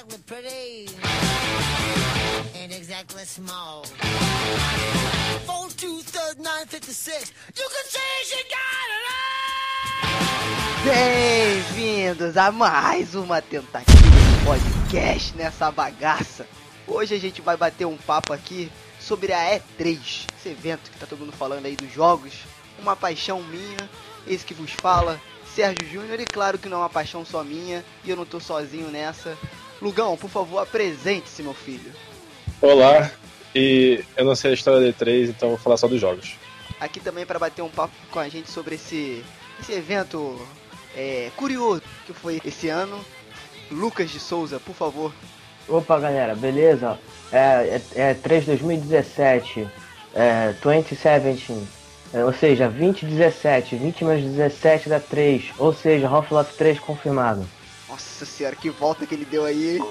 exactly pretty. Ain't exactly small. Four, two, third, nine, fifty-six. You can say she got it all! Bem-vindos a mais uma tentativa de podcast nessa bagaça. Hoje a gente vai bater um papo aqui sobre a E3, esse evento que tá todo mundo falando aí dos jogos, uma paixão minha, esse que vos fala, Sérgio Júnior, e claro que não é uma paixão só minha, e eu não tô sozinho nessa. Lugão, por favor, apresente-se, meu filho. Olá, e eu não sei a história da E3, então vou falar só dos jogos. Aqui também para bater um papo com a gente sobre esse, esse evento é, curioso que foi esse ano. Lucas de Souza, por favor. Opa, galera, beleza? É, é, é 3 2017, é 2017, é, ou seja, 2017, 20 menos 17 dá 3, ou seja, Half-Life 3 confirmado. Nossa senhora, que volta que ele deu aí.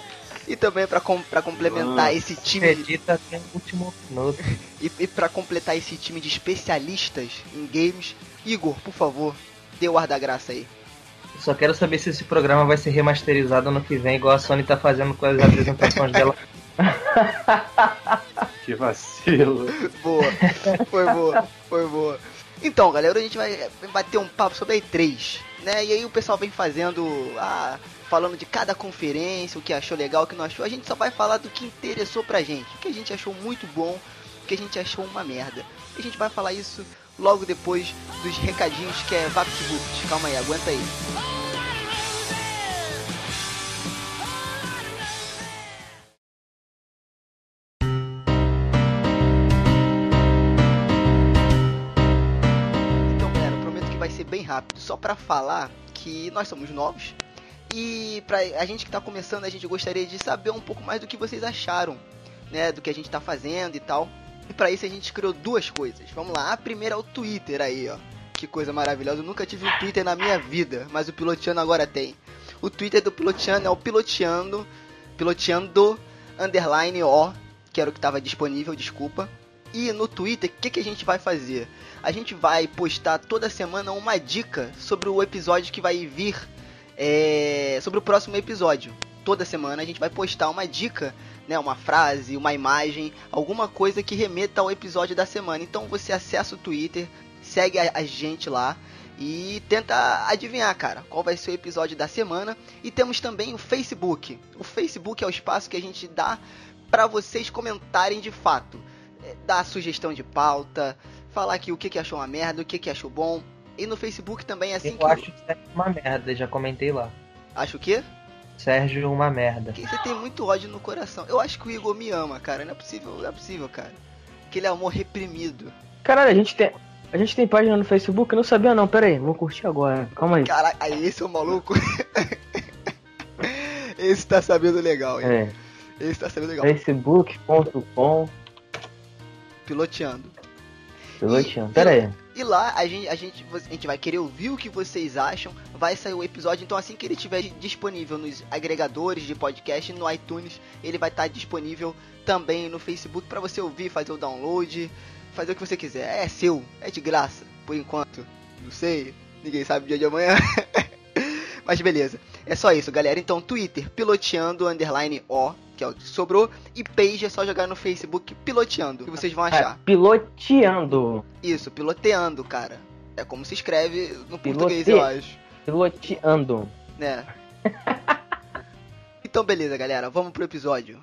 E também para com, pra complementar esse time. Acredita até o último minuto. E, e para completar esse time de especialistas em games, Igor, por favor, dê o ar da graça aí. Só quero saber se esse programa vai ser remasterizado ano que vem, igual a Sony tá fazendo com as apresentações dela. Que vacilo. Boa, foi boa, foi boa. Então, galera, a gente vai bater um papo sobre a E3, né? E aí o pessoal vem fazendo, ah, falando de cada conferência, o que achou legal, o que não achou. A gente só vai falar do que interessou pra gente, o que a gente achou muito bom, o que a gente achou uma merda. E a gente vai falar isso logo depois dos recadinhos que é VaptVupt. Calma aí, aguenta aí. Ser bem rápido, só pra falar que nós somos novos. E pra a gente que tá começando, a gente gostaria de saber um pouco mais do que vocês acharam, né, do que a gente tá fazendo e tal. E pra isso a gente criou duas coisas. Vamos lá, a primeira é o Twitter aí, ó. Que coisa maravilhosa. Eu nunca tive um Twitter na minha vida, mas o Piloteando agora tem. O Twitter do Piloteando é o Piloteando, Piloteando underline O, que era o que estava disponível, desculpa. E no Twitter, o que, que a gente vai fazer? A gente vai postar toda semana uma dica sobre o episódio que vai vir, é, sobre o próximo episódio. Toda semana a gente vai postar uma dica, né, uma frase, uma imagem, alguma coisa que remeta ao episódio da semana. Então você acessa o Twitter, segue a, a gente lá e tenta adivinhar, cara, qual vai ser o episódio da semana. E temos também o Facebook. O Facebook é o espaço que a gente dá para vocês comentarem de fato, É, dar sugestão de pauta, falar aqui o que, que achou uma merda, o que, que achou bom. E no Facebook também é assim Eu que acho que Sérgio uma merda, já comentei lá. acho o quê? Sérgio uma merda. Que você tem muito ódio no coração. Eu acho que o Igor me ama, cara. Não é possível, não é possível, cara. Aquele amor reprimido. Caralho, a gente tem. A gente tem página no Facebook? Eu não sabia não, pera aí, vou curtir agora. Calma aí. Caralho, aí esse é o maluco. esse tá sabendo legal, hein? É, Esse tá sabendo legal. facebook.com Piloteando. Piloteando. Pera aí. E lá a gente, a, gente, a gente vai querer ouvir o que vocês acham. Vai sair o episódio, então assim que ele estiver disponível nos agregadores de podcast, no iTunes, ele vai estar disponível também no Facebook para você ouvir, fazer o download, fazer o que você quiser. É seu, é de graça, por enquanto. Não sei, ninguém sabe o dia de amanhã. Mas beleza, é só isso, galera. Então, Twitter, piloteando, underline O, que é o que sobrou. E page é só jogar no Facebook, piloteando, que vocês vão É, achar. piloteando. Isso, piloteando, cara. É como se escreve no Pilote- português, eu acho. Piloteando. Né? então, beleza, galera. Vamos pro episódio.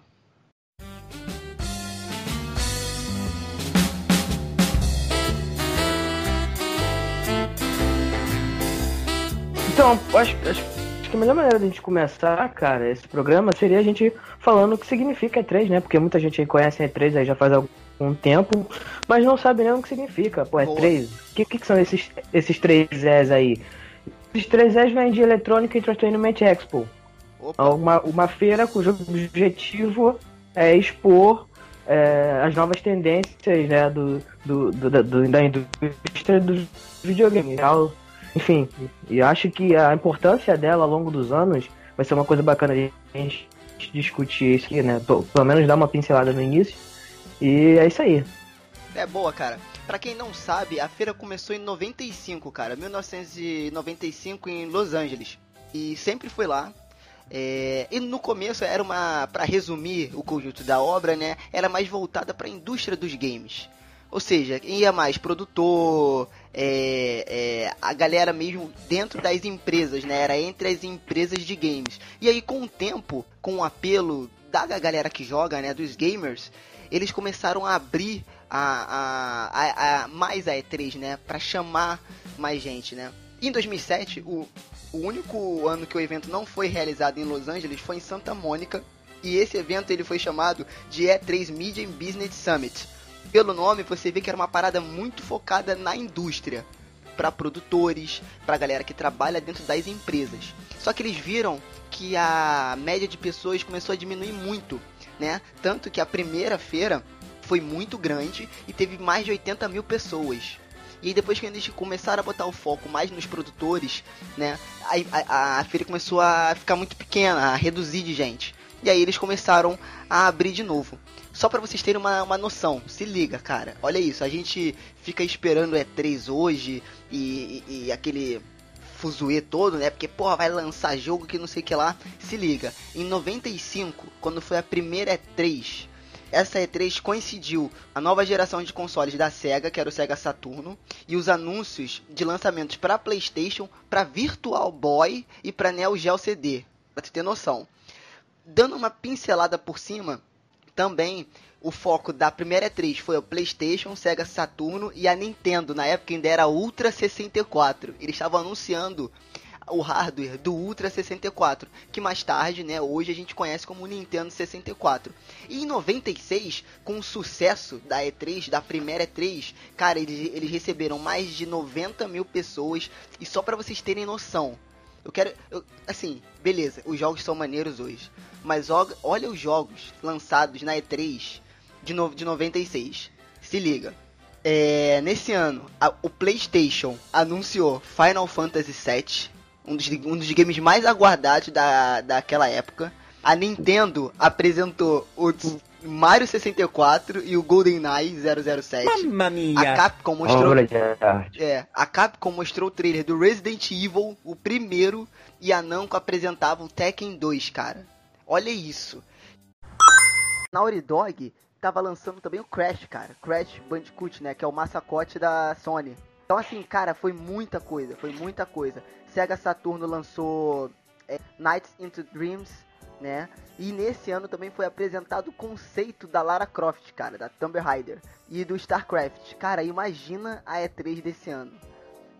Então, acho, acho, acho que a melhor maneira da gente começar, cara, esse programa seria a gente falando o que significa E3, né? Porque muita gente aí conhece a E3 aí já faz algum tempo, mas não sabe nem o que significa. Pô, Boa. E3, o que, que, são esses, esses três S aí? Esses três S vêm de Electronic Entertainment Expo. Opa, Uma, uma feira cujo objetivo é expor é, as novas tendências né, do, do, do- da- do- da indústria dos videogames. Enfim, e acho que a importância dela ao longo dos anos vai ser uma coisa bacana de a gente discutir isso aqui, né? Pelo menos dar uma pincelada no início. E é isso aí. é boa, cara. Pra quem não sabe, a feira começou em 95, cara. 1995 em Los Angeles. E sempre foi lá. É, e no começo era uma, para resumir o conjunto da obra, né, era mais voltada para a indústria dos games. Ou seja, ia mais produtor, é, é, a galera mesmo dentro das empresas, né? Era entre as empresas de games. E aí, com o tempo, com o apelo da galera que joga, né? Dos gamers, eles começaram a abrir a, a, a, a mais a E3, né? Para chamar mais gente, né? Em 2007, o, o único ano que o evento não foi realizado em Los Angeles foi em Santa Mônica. E esse evento ele foi chamado de E3 Media and Business Summit pelo nome, você vê que era uma parada muito focada na indústria, para produtores, para galera que trabalha dentro das empresas. Só que eles viram que a média de pessoas começou a diminuir muito, né? Tanto que a primeira feira foi muito grande e teve mais de 80 mil pessoas. E depois que eles começaram a botar o foco mais nos produtores, né? A, a, a feira começou a ficar muito pequena, a reduzir de gente. E aí eles começaram a abrir de novo. Só para vocês terem uma, uma noção, se liga, cara. Olha isso, a gente fica esperando E3 hoje e, e, e aquele fuzuê todo, né? Porque, porra, vai lançar jogo que não sei o que lá. Se liga, em 95, quando foi a primeira E3, essa E3 coincidiu a nova geração de consoles da Sega, que era o Sega Saturno, e os anúncios de lançamentos para PlayStation, para Virtual Boy e para Neo Geo CD, pra tu ter noção. Dando uma pincelada por cima, também o foco da primeira E3 foi o PlayStation, Sega Saturno e a Nintendo. Na época ainda era Ultra 64. Eles estavam anunciando o hardware do Ultra 64, que mais tarde, né, hoje a gente conhece como Nintendo 64. E em 96, com o sucesso da E3, da primeira E3, cara, eles, eles receberam mais de 90 mil pessoas. E só para vocês terem noção, eu quero. Eu, assim, beleza, os jogos são maneiros hoje. Mas olha os jogos lançados na E3 de, no, de 96. Se liga. É, nesse ano, a, o PlayStation anunciou Final Fantasy VII, um dos, um dos games mais aguardados da, daquela época. A Nintendo apresentou o Mario 64 e o GoldenEye 007. Mamma mia. A Capcom mostrou. Arte. É, a Capcom mostrou o trailer do Resident Evil, o primeiro, e a Namco apresentava o Tekken 2, cara. Olha isso. Naughty Dog tava lançando também o Crash, cara. Crash Bandicoot, né, que é o mascote da Sony. Então assim, cara, foi muita coisa, foi muita coisa. Sega Saturno lançou é, Nights into Dreams, né? E nesse ano também foi apresentado o conceito da Lara Croft, cara, da Tomb Raider e do StarCraft. Cara, imagina a E3 desse ano.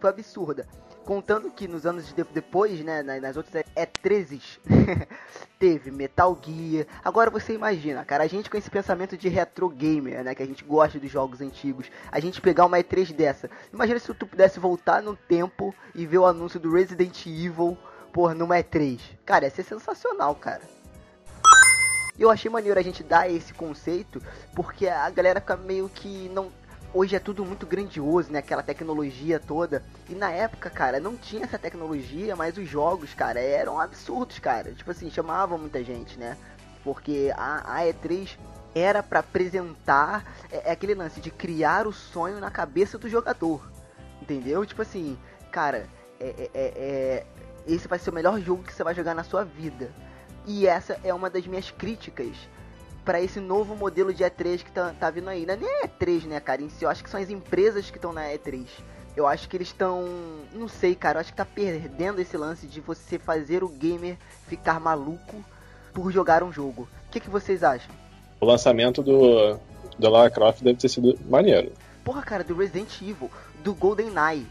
Foi absurda. Contando que nos anos de depois, né, nas outras E13, teve Metal Gear. Agora você imagina, cara, a gente com esse pensamento de retro gamer, né, que a gente gosta dos jogos antigos, a gente pegar uma E3 dessa. Imagina se tu pudesse voltar no tempo e ver o anúncio do Resident Evil, por numa E3. Cara, ia ser sensacional, cara. Eu achei maneiro a gente dar esse conceito, porque a galera fica meio que não hoje é tudo muito grandioso, né? Aquela tecnologia toda. E na época, cara, não tinha essa tecnologia, mas os jogos, cara, eram absurdos, cara. Tipo assim, chamavam muita gente, né? Porque a, a E3 era para apresentar é, é, aquele lance de criar o sonho na cabeça do jogador. Entendeu? Tipo assim, cara, é, é, é, é esse vai ser o melhor jogo que você vai jogar na sua vida. E essa é uma das minhas críticas para esse novo modelo de E3 que tá, tá vindo aí. Não é nem E3, né, cara? Em si, eu acho que são as empresas que estão na E3. Eu acho que eles estão. Não sei, cara. Eu acho que tá perdendo esse lance de você fazer o gamer ficar maluco por jogar um jogo. O que, que vocês acham? O lançamento do, do Lara Croft deve ter sido maneiro. Porra, cara, do Resident Evil, do GoldenEye,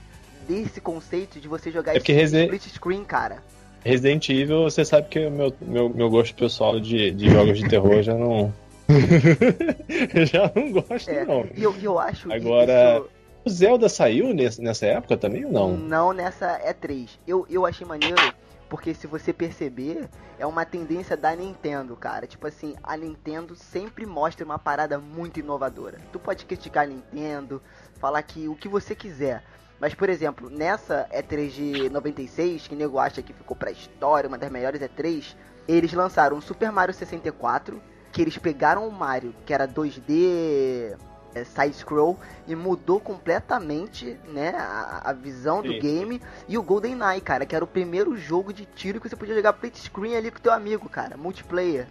desse conceito de você jogar é porque Resident... split screen, cara. Resident Evil, você sabe que o meu, meu, meu gosto pessoal de, de jogos de terror já não. já não gosto, É, não. E eu, eu acho Agora, isso... O Zelda saiu nesse, nessa época também ou não? Não nessa E3. Eu, eu achei maneiro, porque se você perceber, é uma tendência da Nintendo, cara. Tipo assim, a Nintendo sempre mostra uma parada muito inovadora. Tu pode criticar a Nintendo, falar que o que você quiser. Mas, por exemplo, nessa E3 de 96, que o nego acha que ficou pra história, uma das melhores E3, eles lançaram o Super Mario 64, que eles pegaram o Mario, que era 2D é, side-scroll e mudou completamente, né, a, a visão do Sim. game. E o GoldenEye, cara, que era o primeiro jogo de tiro que você podia jogar split screen ali com teu amigo, cara, multiplayer.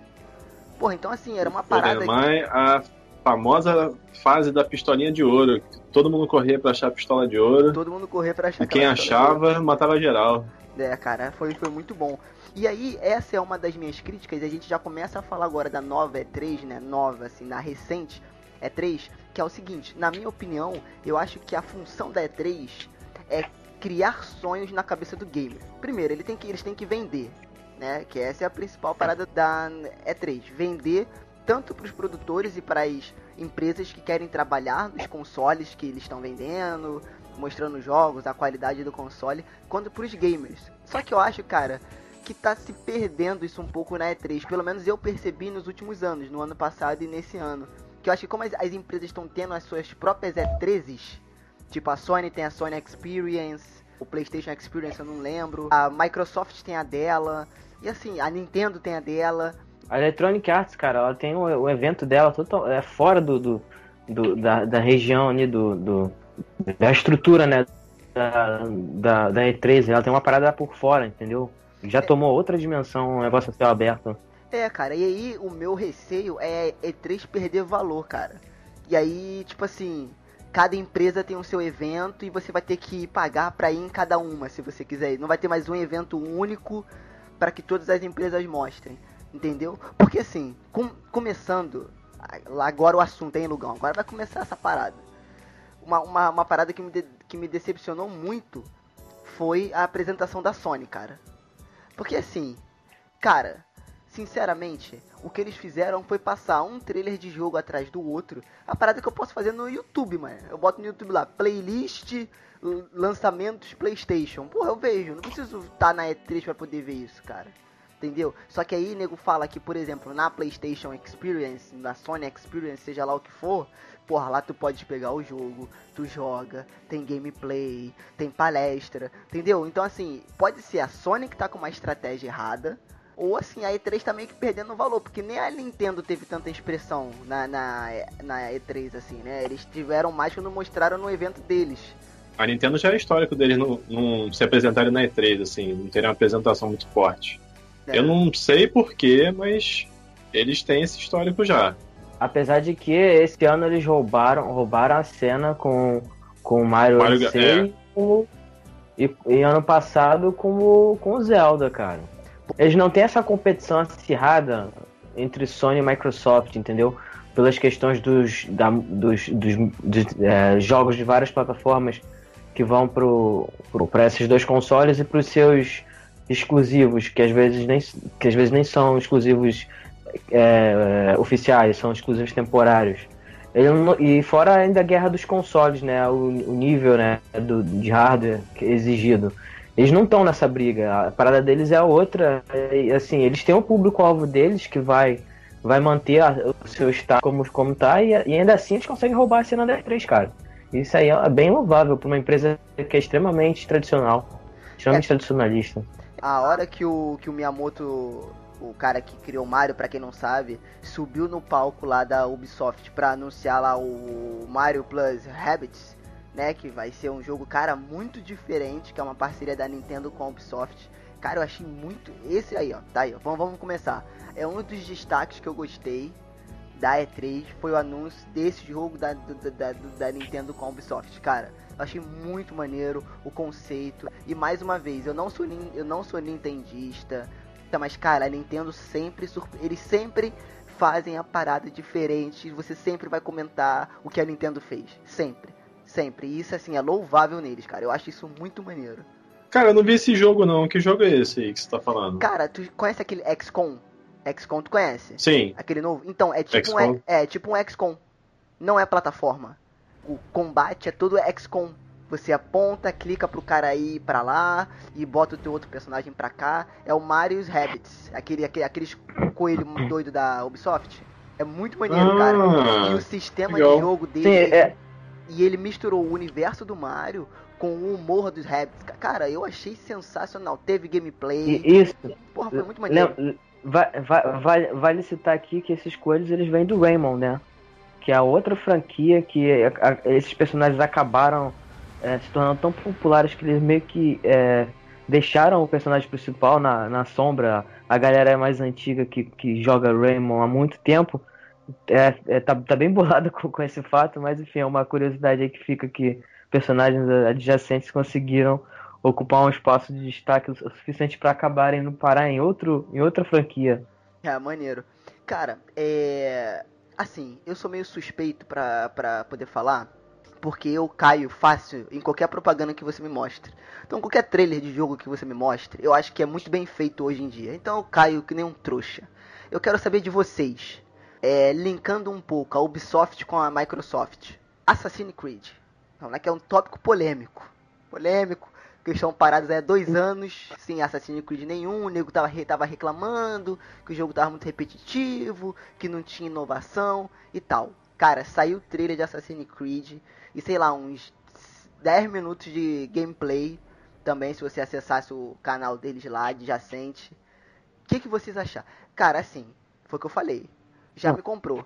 Porra, então assim, era uma parada que... GoldenEye, a famosa fase da pistolinha de ouro. Todo mundo corria pra achar a pistola de ouro. todo mundo correr pra achar E quem achava, matava geral. É, cara, foi, foi muito bom. E aí, essa é uma das minhas críticas, e a gente já começa a falar agora da nova E3, né? Nova, assim, na recente E3, que é o seguinte, na minha opinião, eu acho que a função da E3 é criar sonhos na cabeça do gamer. Primeiro, ele tem que, eles têm que vender, né? Que essa é a principal parada da E3. Vender tanto para os produtores e para as empresas que querem trabalhar nos consoles que eles estão vendendo, mostrando jogos, a qualidade do console, quanto para os gamers. Só que eu acho, cara, que tá se perdendo isso um pouco na E3. Pelo menos eu percebi nos últimos anos, no ano passado e nesse ano. Que eu acho que como as, as empresas estão tendo as suas próprias E3s, tipo a Sony tem a Sony Experience, o PlayStation Experience eu não lembro, a Microsoft tem a dela, e assim, a Nintendo tem a dela. A Electronic Arts, cara, ela tem o, o evento dela total, é fora do, do, do- da, da região ali, do, do- da estrutura, né? Da, da, da E3, ela tem uma parada por fora, entendeu? Já tomou outra dimensão, um negócio a céu aberto. É, cara, e aí o meu receio é E3 perder valor, cara. E aí, tipo assim, cada empresa tem o seu evento e você vai ter que pagar pra ir em cada uma, se você quiser. Não vai ter mais um evento único para que todas as empresas mostrem, entendeu? Porque assim, com- começando, agora o assunto, hein, Lugão? Agora vai começar essa parada. Uma, uma, uma parada que me, de- que me decepcionou muito foi a apresentação da Sony, cara. Porque assim, cara, sinceramente, o que eles fizeram foi passar um trailer de jogo atrás do outro. A parada que eu posso fazer no YouTube, mano. Eu boto no YouTube lá, playlist lançamentos PlayStation. Porra, eu vejo, não preciso estar na E3 pra poder ver isso, cara. Entendeu? Só que aí nego fala que, por exemplo, na PlayStation Experience, na Sony Experience, seja lá o que for, porra, lá tu pode pegar o jogo, tu joga, tem gameplay, tem palestra, entendeu? Então assim, pode ser a Sony que tá com uma estratégia errada, ou assim, a E3 tá meio que perdendo valor, porque nem a Nintendo teve tanta expressão na, na, na E3, assim, né? Eles tiveram mais quando mostraram no evento deles. A Nintendo já é histórico deles não, não se apresentarem na E3, assim, não terem uma apresentação muito forte. É. Eu não sei porquê, mas eles têm esse histórico já. Apesar de que esse ano eles roubaram, roubaram a cena com, com o Mario, Mario, é. e, com- e, e ano passado com o, com o Zelda, cara. Eles não têm essa competição acirrada entre Sony e Microsoft, entendeu? Pelas questões dos, da- dos, dos, dos, é, jogos de várias plataformas que vão para esses dois consoles e para os seus exclusivos, que às vezes nem, que às vezes nem são exclusivos é, é, oficiais, são exclusivos temporários. Ele não- e fora ainda a guerra dos consoles, né? O, o nível né, do, de hardware é exigido. Eles não estão nessa briga. A parada deles é outra. E, assim, eles têm um público-alvo deles que vai, vai manter a- o seu estado como, como tá, e, e ainda assim eles conseguem roubar a cena da E3, cara. Isso aí é bem louvável para uma empresa que é extremamente tradicional, extremamente tradicionalista. A hora que o, que o Miyamoto, o cara que criou o Mario, pra quem não sabe, subiu no palco lá da Ubisoft pra anunciar lá o Mario Plus Rabbids, né? Que vai ser um jogo, cara, muito diferente, que é uma parceria da Nintendo com a Ubisoft. Cara, eu achei muito. Esse aí, ó. Tá aí, ó. Vamos, vamos começar. É um dos destaques que eu gostei da E3 foi o anúncio desse jogo da, da, da, da Nintendo com a Ubisoft, cara. Eu achei muito maneiro o conceito. E mais uma vez, eu não sou, eu não sou nintendista, tá, mas cara, a Nintendo sempre eles sempre fazem a parada diferente. Você sempre vai comentar o que a Nintendo fez, sempre, sempre. E isso assim é louvável neles, cara. Eu acho isso muito maneiro. Cara, eu não vi esse jogo não. Que jogo é esse aí que você tá falando? Cara, tu conhece aquele XCOM? XCOM tu conhece? Sim. Aquele novo? Então, é tipo, um, é, é tipo um XCOM. Não é plataforma. O combate é todo XCOM. Você aponta, clica pro cara ir pra lá e bota o teu outro personagem pra cá. É o Mario's Rabbits. Aquele, aquele, aqueles coelho doido da Ubisoft. É muito maneiro, Ah, cara. E o sistema legal. de jogo dele. Sim, é, E ele misturou o universo do Mario com o humor dos Rabbits. Cara, eu achei sensacional. Teve gameplay. isso. Porra, foi muito maneiro. Vai- vale citar aqui que esses coelhos eles vêm do Raymond, né? Que é a outra franquia que a, a, esses personagens acabaram é, se tornando tão populares que eles meio que é, deixaram o personagem principal na, na sombra. A galera mais antiga que, que joga Raymond há muito tempo é, é, tá, tá bem bolada com, com esse fato, mas enfim, é uma curiosidade aí que fica que personagens adjacentes conseguiram ocupar um espaço de destaque o suficiente para acabarem no parar em, outro, em outra franquia. É, maneiro. Cara, é. Assim, eu sou meio suspeito pra, pra poder falar, porque eu caio fácil em qualquer propaganda que você me mostre. Então, qualquer trailer de jogo que você me mostre, eu acho que é muito bem feito hoje em dia. Então, eu caio que nem um trouxa. Eu quero saber de vocês, é, linkando um pouco a Ubisoft com a Microsoft. Assassin's Creed. Não, né, que é um tópico polêmico. Polêmico, que estão parados há dois anos sem Assassin's Creed nenhum, o nego tava, tava reclamando que o jogo tava muito repetitivo, que não tinha inovação e tal. Cara, saiu o trailer de Assassin's Creed e sei lá, uns 10 minutos de gameplay também, se você acessasse o canal deles lá, adjacente. O que, que vocês acharam? Cara, assim, foi o que eu falei. Já me comprou.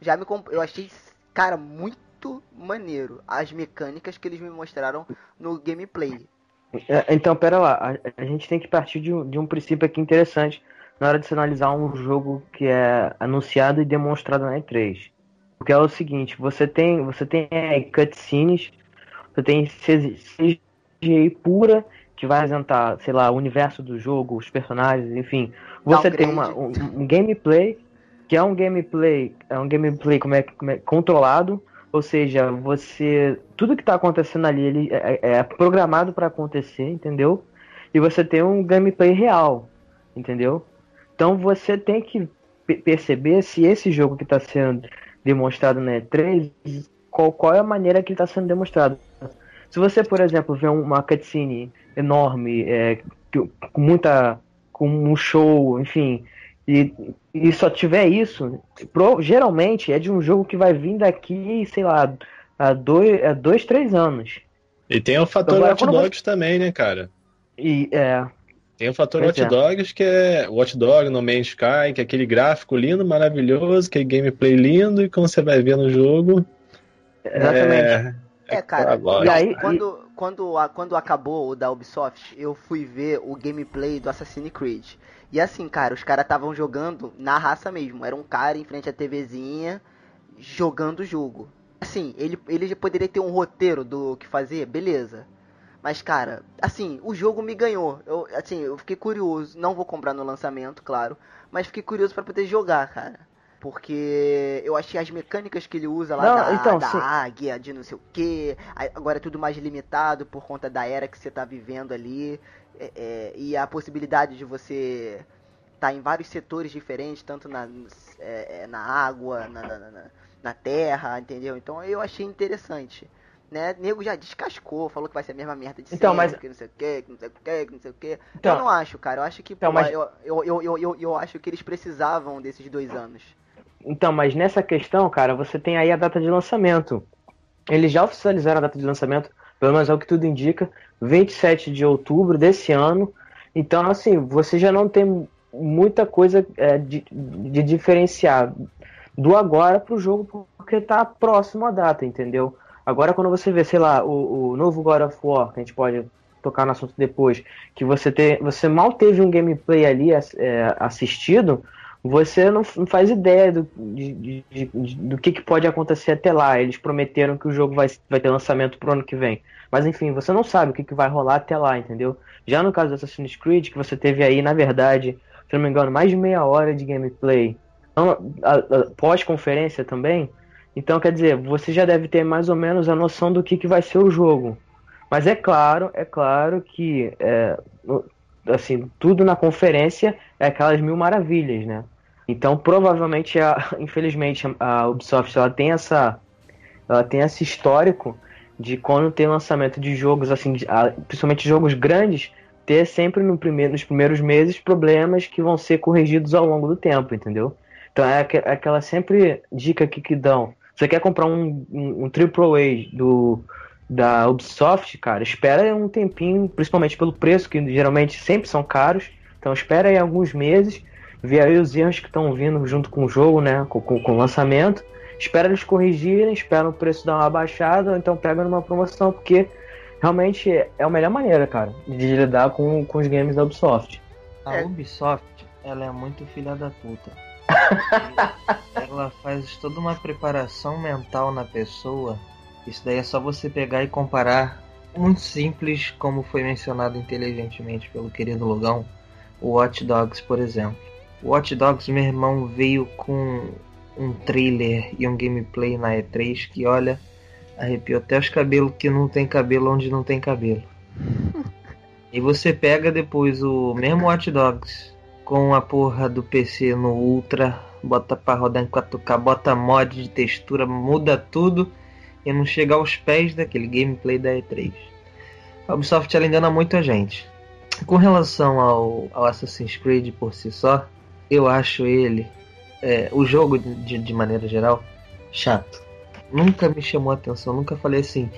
Já me comprou. Eu achei, cara, muito maneiro as mecânicas que eles me mostraram no gameplay. É, então, pera lá, a, a gente tem que partir de um, de um princípio aqui interessante na hora de se analisar um jogo que é anunciado e demonstrado na E3. Porque é o seguinte, você tem, você tem é, cutscenes, você tem CGI pura, que vai apresentar, sei lá, o universo do jogo, os personagens, enfim. Você tem uma, um, um, gameplay, que é um gameplay, é um gameplay como é, como é controlado, ou seja, você. Tudo que está acontecendo ali ele é, é programado para acontecer, entendeu? E você tem um gameplay real, entendeu? Então você tem que perceber se esse jogo que está sendo demonstrado na E3, qual, qual é a maneira que está sendo demonstrado. Se você, por exemplo, vê uma cutscene enorme, é, com muita. com um show, enfim, e, e só tiver isso, pro, geralmente é de um jogo que vai vir daqui, sei lá, a dois, a dois três anos. E tem o fator Agora, Watch Dogs você... também, né, cara? E, é, tem o fator Watch é. Dogs, que é Watch Dog No Man's Sky, que é aquele gráfico lindo, maravilhoso, que é gameplay lindo, e como você vai ver no jogo. Exatamente. É, é cara, e aí, quando, quando, quando acabou o da Ubisoft, eu fui ver o gameplay do Assassin's Creed. E assim, cara, os caras estavam jogando na raça mesmo. Era um cara em frente à TVzinha jogando o jogo. Assim, ele, ele poderia ter um roteiro do que fazer, beleza. Mas, cara, assim, o jogo me ganhou. Eu, assim, eu fiquei curioso. Não vou comprar no lançamento, claro. Mas fiquei curioso para poder jogar, cara. Porque eu achei as mecânicas que ele usa lá não, da, então, da águia, de não sei o que. Agora é tudo mais limitado por conta da era que você tá vivendo ali. É, é, e a possibilidade de você estar tá em vários setores diferentes, tanto na, é, é, na água, na, na, na, terra, entendeu? Então eu achei interessante. Né? Nego já descascou, falou que vai ser a mesma merda de então, sempre, mas... que não sei o que, que não sei o que, que não sei o que. Então... Eu não acho, cara. Eu acho que então, pô, mas... eu, eu, eu, eu, eu acho que eles precisavam desses dois anos. Então, mas nessa questão, cara, você tem aí a data de lançamento. Eles já oficializaram a data de lançamento, pelo menos é o que tudo indica, 27 de outubro desse ano. Então, assim, você já não tem muita coisa é, de, de diferenciar do agora pro jogo, porque tá próximo à data, entendeu? Agora, quando você vê, sei lá, o, o novo God of War, que a gente pode tocar no assunto depois, que você, ter, você mal teve um gameplay ali é, assistido, você não, faz ideia do, de, de, de, do que, que pode acontecer até lá. Eles prometeram que o jogo vai, vai ter lançamento pro ano que vem. Mas enfim, você não sabe o que, que vai rolar até lá, entendeu? Já no caso do Assassin's Creed, que você teve aí, na verdade, se não me engano, mais de meia hora de gameplay, pós-conferência também. Então, quer dizer, você já deve ter mais ou menos a noção do que, que vai ser o jogo. Mas é claro, é claro que é, assim, tudo na conferência é aquelas mil maravilhas, né? Então, provavelmente, a, infelizmente, a Ubisoft ela tem essa, ela tem esse histórico de quando tem lançamento de jogos, assim, principalmente jogos grandes, ter sempre no primeiro, nos primeiros meses problemas que vão ser corrigidos ao longo do tempo, entendeu? Então é, é aquela sempre dica que, que dão. Você quer comprar um, um, um AAA do, da Ubisoft, cara, espera um tempinho, principalmente pelo preço, que geralmente sempre são caros. Então espera aí alguns meses, vê aí os erros que estão vindo junto com o jogo, né? Com, com, com, o lançamento. espera eles corrigirem, espera o preço dar uma baixada, ou então pega numa promoção, porque realmente é a melhor maneira, cara, de lidar com, com os games da Ubisoft. A É. Ubisoft, ela é muito filha da puta. ela faz toda uma preparação mental na pessoa. Isso daí é só você pegar e comparar. Muito simples, como foi mencionado inteligentemente pelo querido Logão, o Watch Dogs, por exemplo. O Watch Dogs, meu irmão, veio com um trailer e um gameplay na E3 que, olha, arrepiou até os cabelos que não tem cabelo onde não tem cabelo. E você pega depois o mesmo Watch Dogs com a porra do PC no Ultra, bota pra rodar em 4K, bota mod de textura, muda tudo e não chega aos pés daquele gameplay da E3. A Ubisoft ela engana muito a gente. Com relação ao, ao Assassin's Creed por si só, eu acho ele, é, o jogo de, de maneira geral, chato. Nunca me chamou a atenção, nunca falei assim.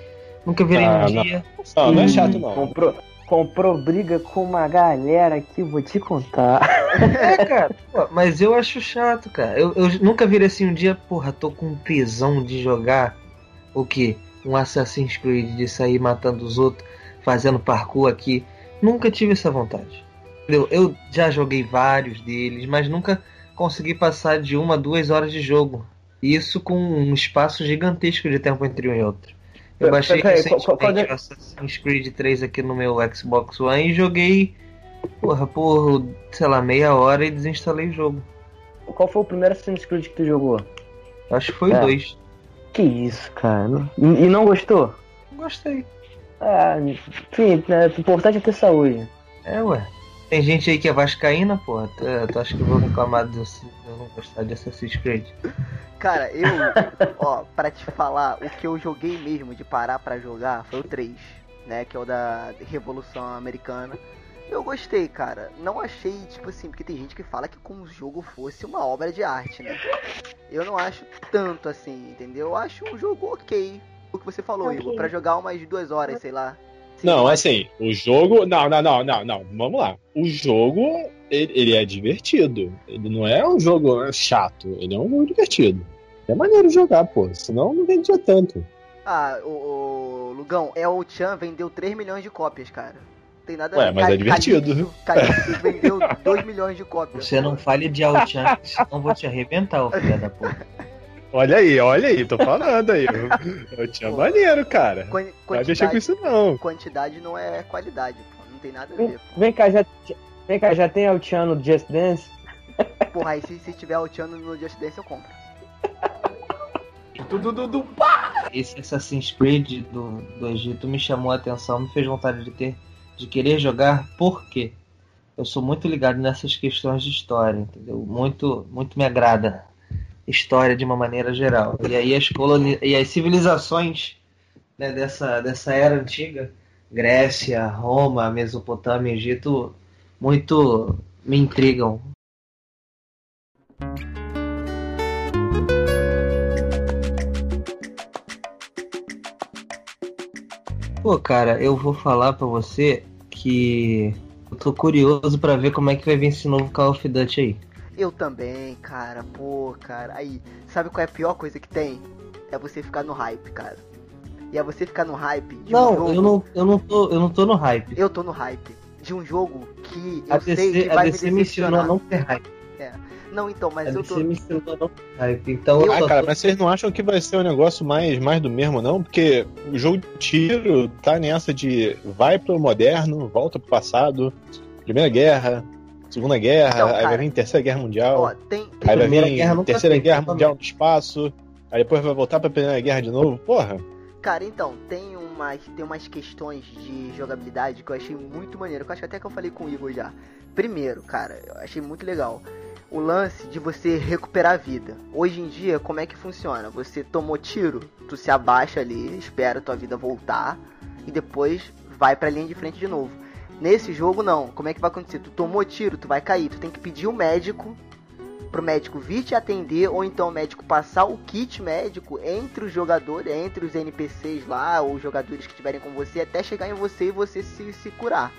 Nunca virei Ah, um não. dia. Não, não é chato, não. Comprou, comprou briga com uma galera que vou te contar. É, cara, pô, mas eu acho chato, cara. Eu, eu nunca virei assim um dia, porra, tô com tesão de jogar o que? Um Assassin's Creed, de sair matando os outros, fazendo parkour aqui. Nunca tive essa vontade. Entendeu? Eu já joguei vários deles, mas nunca consegui passar de uma, duas horas de jogo. Isso com um espaço gigantesco de tempo entre um e outro. Eu baixei peraí, qual recentemente é- o Assassin's Creed 3 aqui no meu Xbox One e joguei, porra, por, sei lá, meia hora e desinstalei o jogo. Qual foi o primeiro Assassin's Creed que tu jogou? Acho que foi É. o 2. Que isso, cara. E, não gostou? Gostei. Ah, enfim, né, o importante é ter saúde. É, ué. Tem gente aí que é vascaína, porra. Tu, tu acha que eu vou reclamar de eu não gostar de Assassin's Creed? Cara, eu, ó, pra te falar, o que eu joguei mesmo de parar pra jogar foi o 3, né? Que é o da Revolução Americana. Eu gostei, cara. Não achei, tipo assim, porque tem gente que fala que como o jogo fosse uma obra de arte, né? Eu não acho tanto assim, entendeu? Eu acho um jogo ok. O que você falou, Igor, pra jogar umas duas horas, sei lá. Sim, Não, assim, o jogo. Não, não, não, não, não. Vamos lá. O jogo, ele, ele é divertido. Ele não é um jogo chato. Ele é um jogo divertido. É maneiro jogar, pô. Senão não vendia tanto. Ah, o, o Lugão, é o Chan vendeu 3 milhões de cópias, cara. Tem nada Ué, mas é divertido. Calypso vendeu 2 milhões de cópias. Você não fale de Alchan, senão eu vou te arrebentar, ô filha da puta. Olha aí, olha aí, tô falando aí. Eu, eu tinha maneiro, cara. Não vai mexer com Quantidade, isso, não. quantidade não é qualidade, pô. Não tem nada a ver. Vem cá, já, vem cá, já tem El Chan no Just Dance? Porra, aí se, se tiver Chan no Just Dance eu compro. Esse Assassin's Creed do, do Egito me chamou a atenção, me fez vontade de ter, de querer jogar, por quê? Eu sou muito ligado nessas questões de história, entendeu? Muito, muito me agrada história de uma maneira geral. E aí as coloni e as civilizações né, dessa, dessa era antiga, Grécia, Roma, Mesopotâmia, Egito, muito me intrigam. Pô, cara, eu vou falar pra você que eu tô curioso pra ver como é que vai vir esse novo Call of Duty aí. Eu também, cara. Pô, cara. Aí, sabe qual é a pior coisa que tem? É você ficar no hype, cara. E é você ficar no hype de um Não, jogo. eu não, eu não tô, eu não tô no hype. Eu tô no hype de um jogo que eu A sei DC, que a vai me DC me ensinou a não ter hype. Não, então, mas A eu DC tô. me ensinou não. Então eu Ah, cara, tô- mas vocês não acham que vai ser um negócio mais, mais do mesmo, não? Porque o jogo de tiro tá nessa de vai pro moderno, volta pro passado, Primeira Guerra, Segunda Guerra, Então, aí vai vir Terceira Guerra Mundial, Ó, tem, tem aí vai Primeira vir Guerra Terceira teve, Guerra. Mundial no espaço, aí depois vai voltar pra Primeira Guerra de novo, porra. Cara, então, tem umas, tem umas questões de jogabilidade que eu achei muito maneiro. Que eu acho até que eu falei com o Igor já. Primeiro, cara, eu achei muito legal. O lance de você recuperar a vida. Hoje em dia, como é que funciona? Você tomou tiro, tu se abaixa ali, espera tua vida voltar e depois vai pra linha de frente de novo. Nesse jogo não. Como é que vai acontecer? Tu tomou tiro, tu vai cair, tu tem que pedir o médico pro médico vir te atender ou então o médico passar o kit médico entre os jogadores, entre os NPCs lá, ou os jogadores que estiverem com você, até chegar em você e você se, se curar.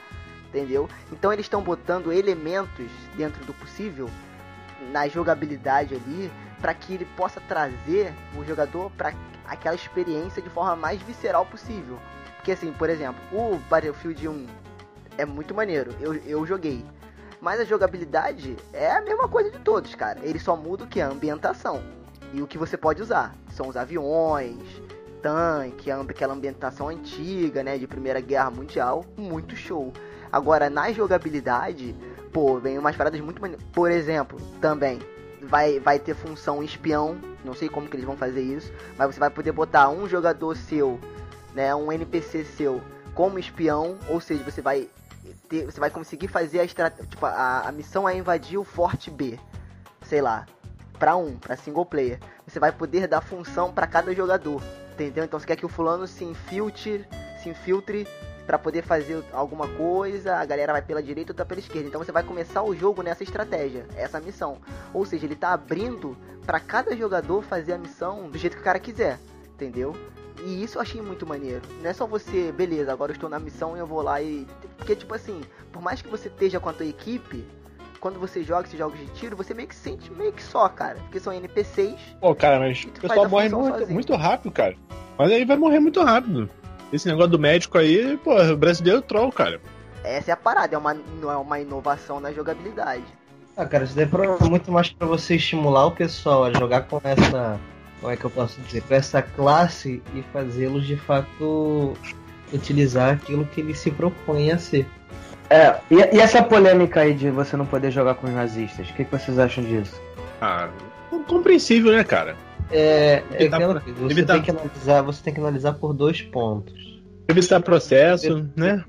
Entendeu? Então eles estão botando elementos dentro do possível na jogabilidade ali para que ele possa trazer o jogador para aquela experiência de forma mais visceral possível. Porque assim, por exemplo, o Battlefield 1 é muito maneiro, eu, eu joguei. Mas a jogabilidade é a mesma coisa de todos, cara. Ele só muda o que? A ambientação. E o que você pode usar. São os aviões, tanque, aquela ambientação antiga, né? De Primeira Guerra Mundial. Muito show. Agora, na jogabilidade, pô, vem umas paradas muito maneiras. Por exemplo, também, vai, vai ter função espião. Não sei como que eles vão fazer isso. Mas você vai poder botar um jogador seu, né? Um NPC seu como espião. Ou seja, você vai ter, você vai conseguir fazer a estratégia. Tipo, a, a missão é invadir o Forte B. Sei lá. Pra um, pra single player. Você vai poder dar função para cada jogador. Entendeu? Então você quer que o fulano se infiltre, se infiltre para poder fazer alguma coisa, a galera vai pela direita ou tá pela esquerda. Então você vai começar o jogo nessa estratégia, essa missão. Ou seja, ele tá abrindo para cada jogador fazer a missão do jeito que o cara quiser, entendeu? E isso eu achei muito maneiro. Não é só você, beleza, agora eu estou na missão e eu vou lá e. Porque, tipo assim, por mais que você esteja com a tua equipe, quando você joga esses jogos de tiro, você meio que sente meio que só, cara. Porque são NPCs. Pô, cara, mas o pessoal morre muito, muito, rápido, cara. Mas aí vai morrer muito rápido. Esse negócio do médico aí, pô, o brasileiro é troll, cara. Essa é a parada, é uma, não é uma inovação na jogabilidade. Ah, cara, isso daí é muito mais para você estimular o pessoal a jogar com essa como é que eu posso dizer, para essa classe e fazê-los de fato utilizar aquilo que ele se propõe a ser. É, e, e, essa polêmica aí de você não poder jogar com os nazistas, o que, que vocês acham disso? Ah, compreensível, né, cara? É, é aquela coisa, você tem que analisar, você tem que analisar por dois pontos. Evitar processo, né?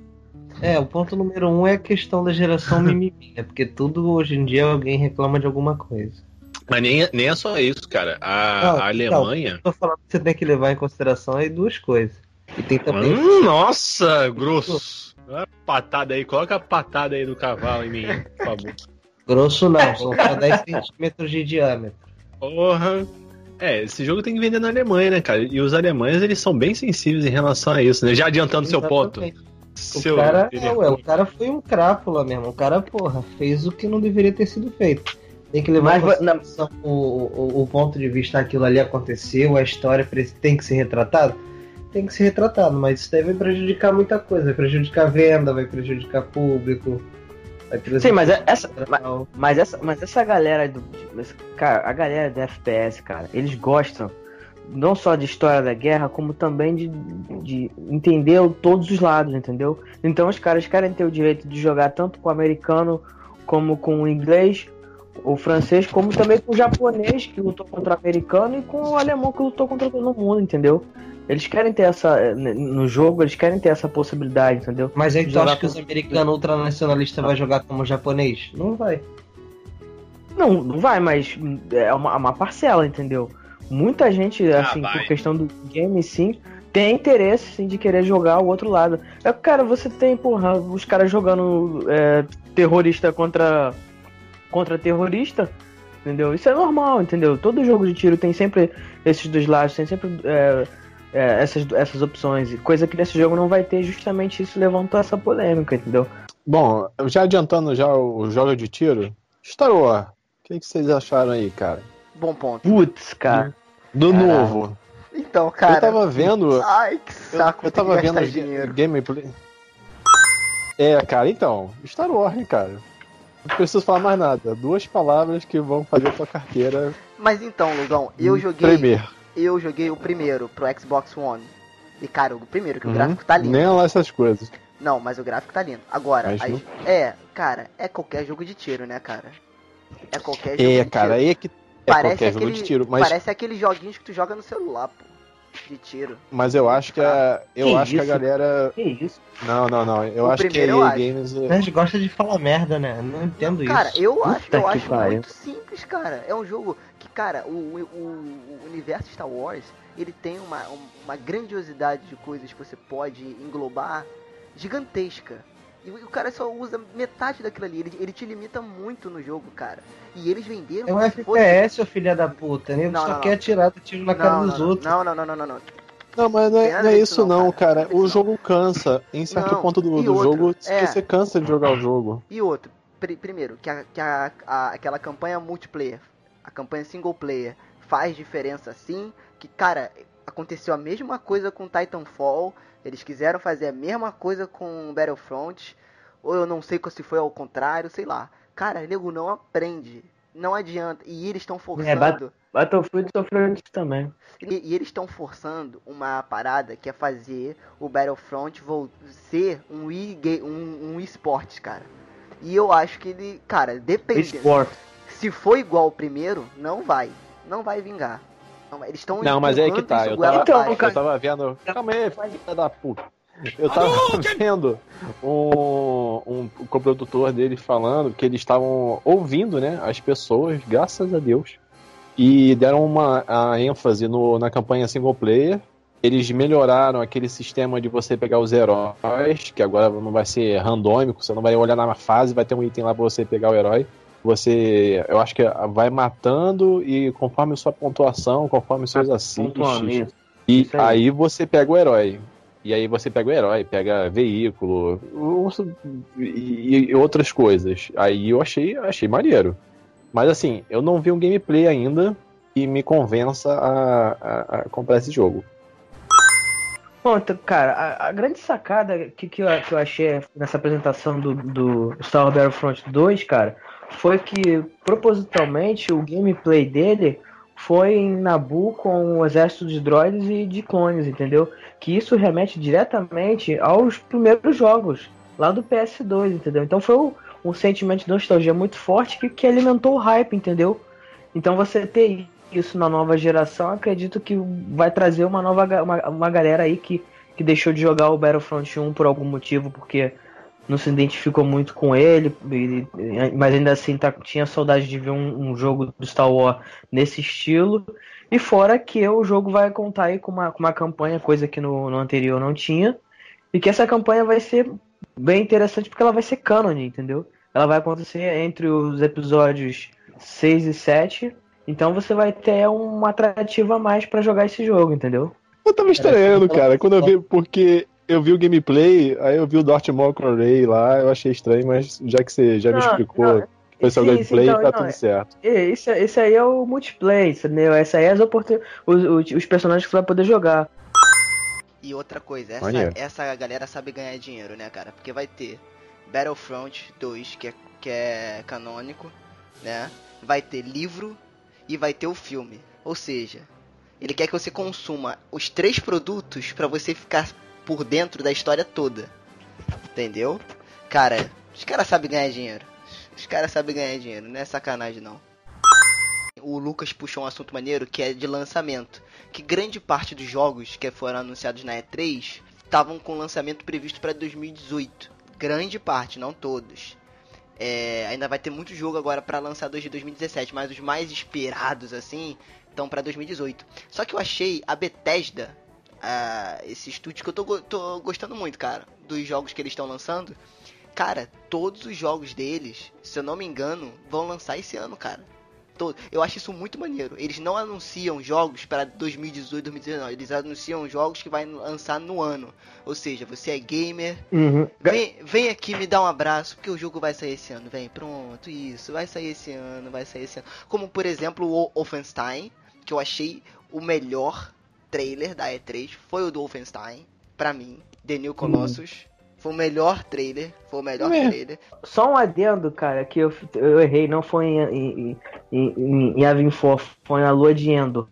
É, o ponto número um é a questão da geração mimimi, né? Porque tudo hoje em dia alguém reclama de alguma coisa. Mas nem, nem é só isso, cara. A, não, a Alemanha. Não, tô falando que você tem que levar em consideração aí duas coisas. E tem também. Hum, nossa, grosso. Patada aí, coloca a patada aí do cavalo em mim, por favor. Grosso não, são só 10 centímetros de diâmetro. Porra. É, esse jogo tem que vender na Alemanha, né, cara? E os alemães, eles são bem sensíveis em relação a isso, né? Já adiantando Exatamente. seu ponto. O, seu... cara, é, ué, o cara foi um crápula mesmo. O cara, porra, fez o que não deveria ter sido feito. Tem que levar Mas, na... o, o, o, ponto de vista aquilo ali aconteceu, a história tem que ser retratado? Tem que ser retratado, mas isso deve prejudicar muita coisa, vai prejudicar a venda, vai prejudicar público. Sim, mas é essa, mas, mas, essa, mas essa galera do. Cara, a galera da FPS, cara, eles gostam não só de história da guerra, como também de, de entender todos os lados, entendeu? Então os caras querem ter o direito de jogar tanto com o americano como com o inglês, o francês, como também com o japonês que lutou contra o americano e com o alemão que lutou contra todo mundo, entendeu? Eles querem ter essa. Eh, no jogo, eles querem ter essa possibilidade, entendeu? Mas aí tu acha que os americanos ultranacionalistas vai jogar como japonês? Não vai. Não, não vai, mas é uma, uma parcela, entendeu? Muita gente, ah, assim, por questão do game, sim, tem interesse, sim, de querer jogar o outro lado. É, cara, você tem, porra, os caras jogando é, terrorista contra contra terrorista, entendeu? Isso é normal, entendeu? Todo jogo de tiro tem sempre esses dois lados, tem sempre é, é, essas, essas opções. Coisa que nesse jogo não vai ter, justamente isso levantou essa polêmica, entendeu? Bom, já adiantando já o jogo de tiro, Star Wars, o que, que vocês acharam aí, cara? Bom ponto. Putz, cara. Do Caramba. novo. Então, cara. Eu tava vendo. Ai, que saco. Eu, eu tava vendo dinheiro. gameplay. É, cara, então. Star Wars, hein, cara. Não preciso falar mais nada. Duas palavras que vão fazer a tua carteira. Mas então, Lugão, eu joguei. Primeiro. Eu joguei o primeiro pro Xbox One. E, cara, o primeiro, que uhum. o gráfico tá lindo. Nem lá essas coisas. Não, mas o gráfico tá lindo. Agora, as... é, cara, é qualquer jogo de tiro, né, cara? É qualquer jogo é, de cara, tiro. É, que é parece qualquer aquele, jogo de tiro, mas... Parece aqueles joguinhos que tu joga no celular, pô de tiro. Mas eu acho que a, eu que acho isso? que a galera. Que isso? Não, não, não. Eu o acho que a EA Games. A gente gosta de falar merda, né? Não entendo cara, isso. Cara, eu acho, eu acho muito simples, cara. É um jogo cara, o, o, o universo Star Wars ele tem uma, uma grandiosidade de coisas que você pode englobar gigantesca. E o cara só usa metade daquilo ali. Ele, ele te limita muito no jogo, cara. E eles venderam. É um FPS, ô filha da puta. Né? Só não, quer atirar tiro na cara dos outros. Não, não, não, não, não, não. Não, mas não é, não é isso não, cara. cara. O jogo cansa. Em certo não. ponto do, do outro, jogo, é... você cansa de jogar o jogo. E outro, pr primeiro, que, a, que a, a, aquela campanha multiplayer campanha single player faz diferença sim, que cara, aconteceu a mesma coisa com Titanfall, eles quiseram fazer a mesma coisa com Battlefront, ou eu não sei se foi ao contrário, sei lá. Cara, nego não aprende, não adianta, e eles estão forçando... É, Battlefield sofreu isso também. E, e eles estão forçando uma parada que é fazer o Battlefront ser um e um, um esporte, cara. E eu acho que ele, cara, depende. Se for igual o primeiro, não vai. Não vai vingar. Não, eles estão Não, mas é que tá. Eu tava, então, eu tava vendo. Calma aí, filha da puta. Eu tava vendo um, um, um coprodutor dele falando que eles estavam ouvindo, né, as pessoas, graças a Deus, e deram uma a ênfase no, na campanha single player. Eles melhoraram aquele sistema de você pegar os heróis, que agora não vai ser randômico, você não vai olhar na fase, vai ter um item lá pra você pegar o herói. Você, eu acho que vai matando e conforme sua pontuação, conforme seus assists, e aí. aí você pega o herói. E aí você pega o herói, pega veículo e, e outras coisas. Aí eu achei, achei maneiro. Mas assim, eu não vi um gameplay ainda que me convença a, a, a comprar esse jogo. Bom, então, cara, a, a, grande sacada que, que, eu, que eu achei nessa apresentação do, do Star Wars Battlefront 2, cara, foi que propositalmente o gameplay dele foi em Nabu com o exército de droids e de clones, entendeu? Que isso remete diretamente aos primeiros jogos lá do PS2, entendeu? Então foi o, um sentimento de nostalgia muito forte que, que alimentou o hype, entendeu? Então você ter isso na nova geração, acredito que vai trazer uma nova uma, uma galera aí que, que deixou de jogar o Battlefront 1 por algum motivo, porque não se identificou muito com ele, mas ainda assim tá, tinha saudade de ver um, um, jogo do Star Wars nesse estilo. E fora que o jogo vai contar aí com uma, com uma campanha, coisa que no, no anterior não tinha, e que essa campanha vai ser bem interessante porque ela vai ser canon, entendeu? Ela vai acontecer entre os episódios 6 e 7. Então você vai ter uma atrativa a mais para jogar esse jogo, entendeu? Eu tava estranhando, cara, quando eu vi, porque eu vi o gameplay, aí eu vi o Dartmoor Ray lá, eu achei estranho, mas já que você já não, me explicou não, foi só o gameplay, então, tá não, tudo certo. Esse, esse aí é o multiplayer, entendeu? Essa aí é as oportunidades, os, os, os personagens que você vai poder jogar. E outra coisa, essa, essa galera sabe ganhar dinheiro, né, cara? Porque vai ter Battlefront 2, que é, que é canônico, né? Vai ter livro e vai ter o filme. Ou seja, ele quer que você consuma os três produtos para você ficar por dentro da história toda. Entendeu? Cara, os caras sabem ganhar dinheiro. Os caras sabem ganhar dinheiro, não é sacanagem não. O Lucas puxou um assunto maneiro que é de lançamento que grande parte dos jogos que foram anunciados na E3 estavam com lançamento previsto para 2018. Grande parte, não todos. É, ainda vai ter muito jogo agora para lançadores de 2017, mas os mais esperados assim estão para 2018. Só que eu achei a Bethesda, uh, esse estúdio que eu tô, tô gostando muito, cara, dos jogos que eles estão lançando. Cara, todos os jogos deles, se eu não me engano, vão lançar esse ano, cara todo. Eu acho isso muito maneiro. Eles não anunciam jogos para 2018, 2019. Eles anunciam jogos que vai lançar no ano. Ou seja, você é gamer. Uhum. Vem, vem aqui me dar um abraço, porque o jogo vai sair esse ano. Vem, pronto, isso. Vai sair esse ano, vai sair esse ano. Como, por exemplo, o Wolfenstein, que eu achei o melhor trailer da E3. Foi o do Wolfenstein, pra mim. The New Colossus. Uhum. Foi o melhor trailer. Foi o melhor é. trailer. Só um adendo, cara, que eu, eu errei. Não foi em, em, em, em, Avinfor, foi na Lua de Endor.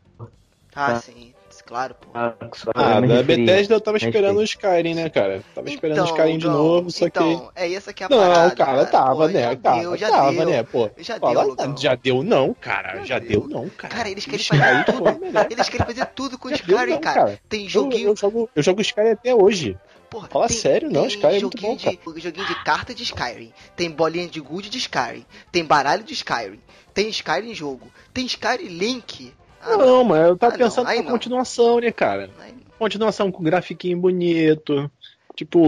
Ah, tá? sim. Claro, pô. Ah, ah da Bethesda eu tava esperando o Skyrim, né, cara? Tava esperando o então, Skyrim de novo, só então, que. É essa que é a não, parada. Não, cara, tava, pô, né? Tava, deu, já tava, deu, né? Pô, já deu, já deu, não, cara. Já, já deu. deu. não, cara. Cara, eles querem fazer tudo. Eles querem fazer tudo com o Skyrim, cara. cara. Tem joguinho. Eu, eu, jogo, eu jogo Skyrim até hoje. Porra, Fala tem, sério, não, Skyrim é muito bom, de, Joguinho de carta de Skyrim, tem bolinha de good de Skyrim, tem baralho de Skyrim, tem Skyrim jogo, tem Skyrim Link. Ah, não, não, mas eu tava ah, pensando na continuação, né, cara? Continuação com grafiquinho bonito. Tipo,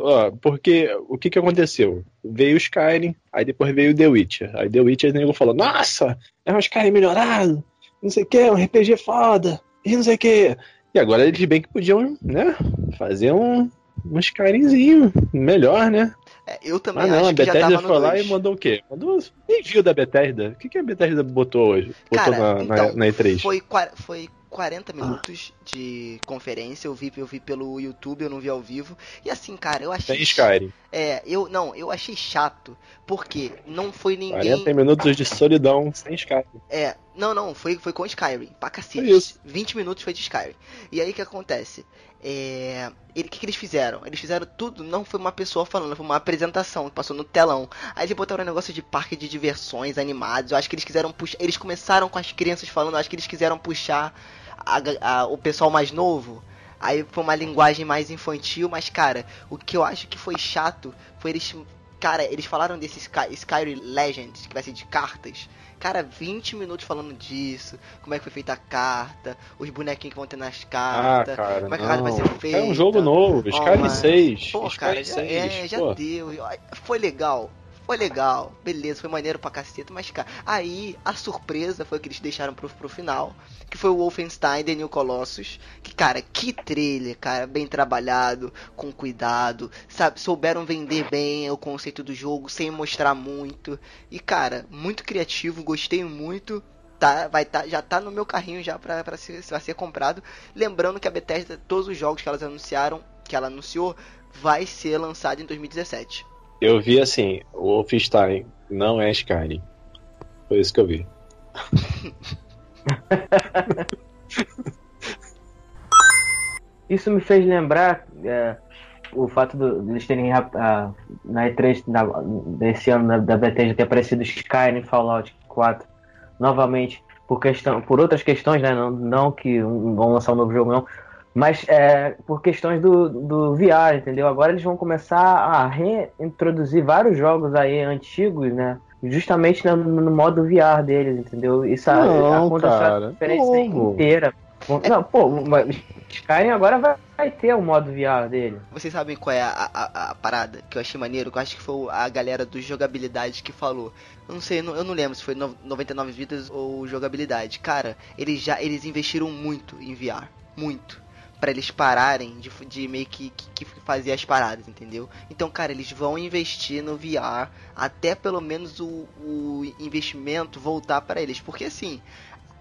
ó, porque o que que aconteceu? Veio o Skyrim, aí depois veio o The Witcher. Aí The Witcher o nego falou: Nossa, é um Skyrim melhorado, não sei o que, um RPG foda, e não sei o que. E agora eles bem que podiam, né, fazer um, um Skyrimzinho melhor, né? É, eu também Ah, não, a acho que já tava no foi lá 2. e mandou o quê? Mandou envio da Bethesda. O que, que a Bethesda botou hoje? Botou Cara, na, na- então, na E3. Foi, foi 40 minutos de conferência, eu vi, eu vi pelo YouTube, eu não vi ao vivo. E assim, cara, eu achei. Tem Skyrim. É, eu não, eu achei chato, porque não foi ninguém. 40 minutos de solidão sem Skyrim. É, não, não, foi, foi com Skyrim, pra cacete. Foi isso. 20 minutos foi de Skyrim. E aí o que acontece? É. ele- O que, que eles fizeram? Eles fizeram tudo, não foi uma pessoa falando, foi uma apresentação que passou no telão. Aí eles botaram um negócio de parque de diversões animados. Eu acho que eles quiseram puxar. Eles começaram com as crianças falando, eu acho que eles quiseram puxar a- a- o pessoal mais novo. Aí foi uma linguagem mais infantil, mas cara, o que eu acho que foi chato foi eles. Cara, eles falaram desse Sky, Skyrim Legends, que vai ser de cartas. Cara, 20 minutos falando disso, como é que foi feita a carta, os bonequinhos que vão ter nas Ah, cartas, cara. como é que a carta vai ser feita. É um jogo novo, Skyrim mas- 6. Pô, Skyrim cara, já, 6. é, já pô. deu. Foi legal. Foi legal, beleza, foi maneiro pra caceta, mas cara, aí a surpresa foi que eles deixaram pro, pro final, que foi o Wolfenstein The New Colossus, que cara, que trailer, cara, bem trabalhado, com cuidado, sabe, souberam vender bem o conceito do jogo sem mostrar muito, e cara, muito criativo, gostei muito, tá, vai tá, já tá no meu carrinho já pra, ser, pra ser comprado, lembrando que a Bethesda, todos os jogos que elas anunciaram, que ela anunciou, vai ser lançado em 2017. Eu vi assim, o Wolfenstein não é Skyrim. Foi isso que eu vi. Isso me fez lembrar é, o fato do- de terem a- a- na E3 na- desse ano da, da Bethesda ter aparecido Skyrim Fallout 4 novamente por questão por outras questões, né? Não, não que um- vão lançar um novo jogo não, mas é, por questões do, do VR, entendeu? Agora eles vão começar a reintroduzir vários jogos aí antigos, né? Justamente no, no modo VR deles, entendeu? Isso a- Não, aconteceu cara, a novo. inteira. Não, pô, mas Skyrim agora vai, vai ter o modo VR dele. Vocês sabem qual é a, a- a parada que eu achei maneiro? Que eu acho que foi a galera do jogabilidade que falou. Eu não sei, eu não, eu não lembro se foi no- 99 vidas ou jogabilidade. Cara, eles já eles investiram muito em VR. Muito. Pra eles pararem de, de meio que, que, que fazer as paradas, entendeu? Então, cara, eles vão investir no VR até pelo menos o, o investimento voltar para eles. Porque assim,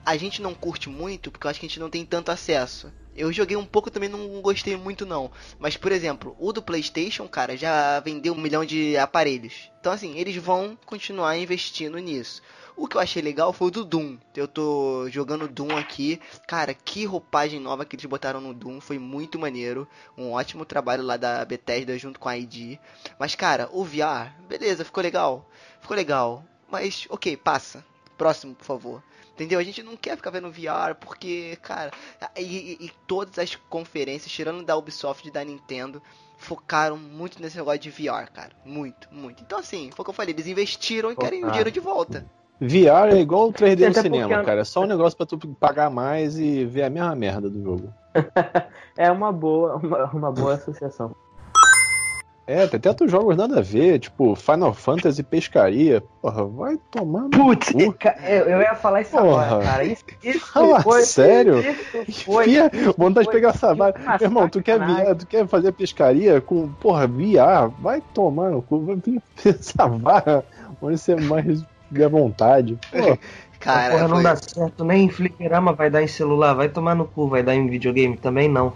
a gente não curte muito porque eu acho que a gente não tem tanto acesso. Eu joguei um pouco também não gostei muito não. Mas, por exemplo, o do PlayStation, cara, já vendeu um milhão de aparelhos. Então, assim, eles vão continuar investindo nisso. O que eu achei legal foi o do Doom. Eu tô jogando Doom aqui. Cara, que roupagem nova que eles botaram no Doom. Foi muito maneiro. Um ótimo trabalho lá da Bethesda junto com a ID. Mas, cara, o VR, beleza, ficou legal. Ficou legal. Mas, ok, passa. Próximo, por favor. Entendeu? A gente não quer ficar vendo VR porque, cara, e, e- e todas as conferências, tirando da Ubisoft e da Nintendo, focaram muito nesse negócio de VR, cara. Muito, muito. Então, assim, foi o que eu falei, eles investiram e querem o dinheiro de volta. VR é igual o 3D no Até cinema, porque- cara. É só um negócio pra tu pagar mais e ver a mesma merda do jogo. É uma boa, uma, uma boa associação. É, tem tantos jogos nada a ver, tipo Final Fantasy Pescaria. Porra, vai tomar Putz, eu, eu ia falar isso Porra. agora, cara. Isso, isso Fala foi. sério? Isso foi. Enfia, vontade de foi pegar essa vara. Meu irmão, tu quer, via- tu quer fazer pescaria com, porra, VR? Vai tomar no cu, vai essa vara onde você mais der vontade. Pô, Cara, porra não foi- dá certo, nem em fliperama vai dar em celular, vai tomar no cu, vai dar em videogame também não.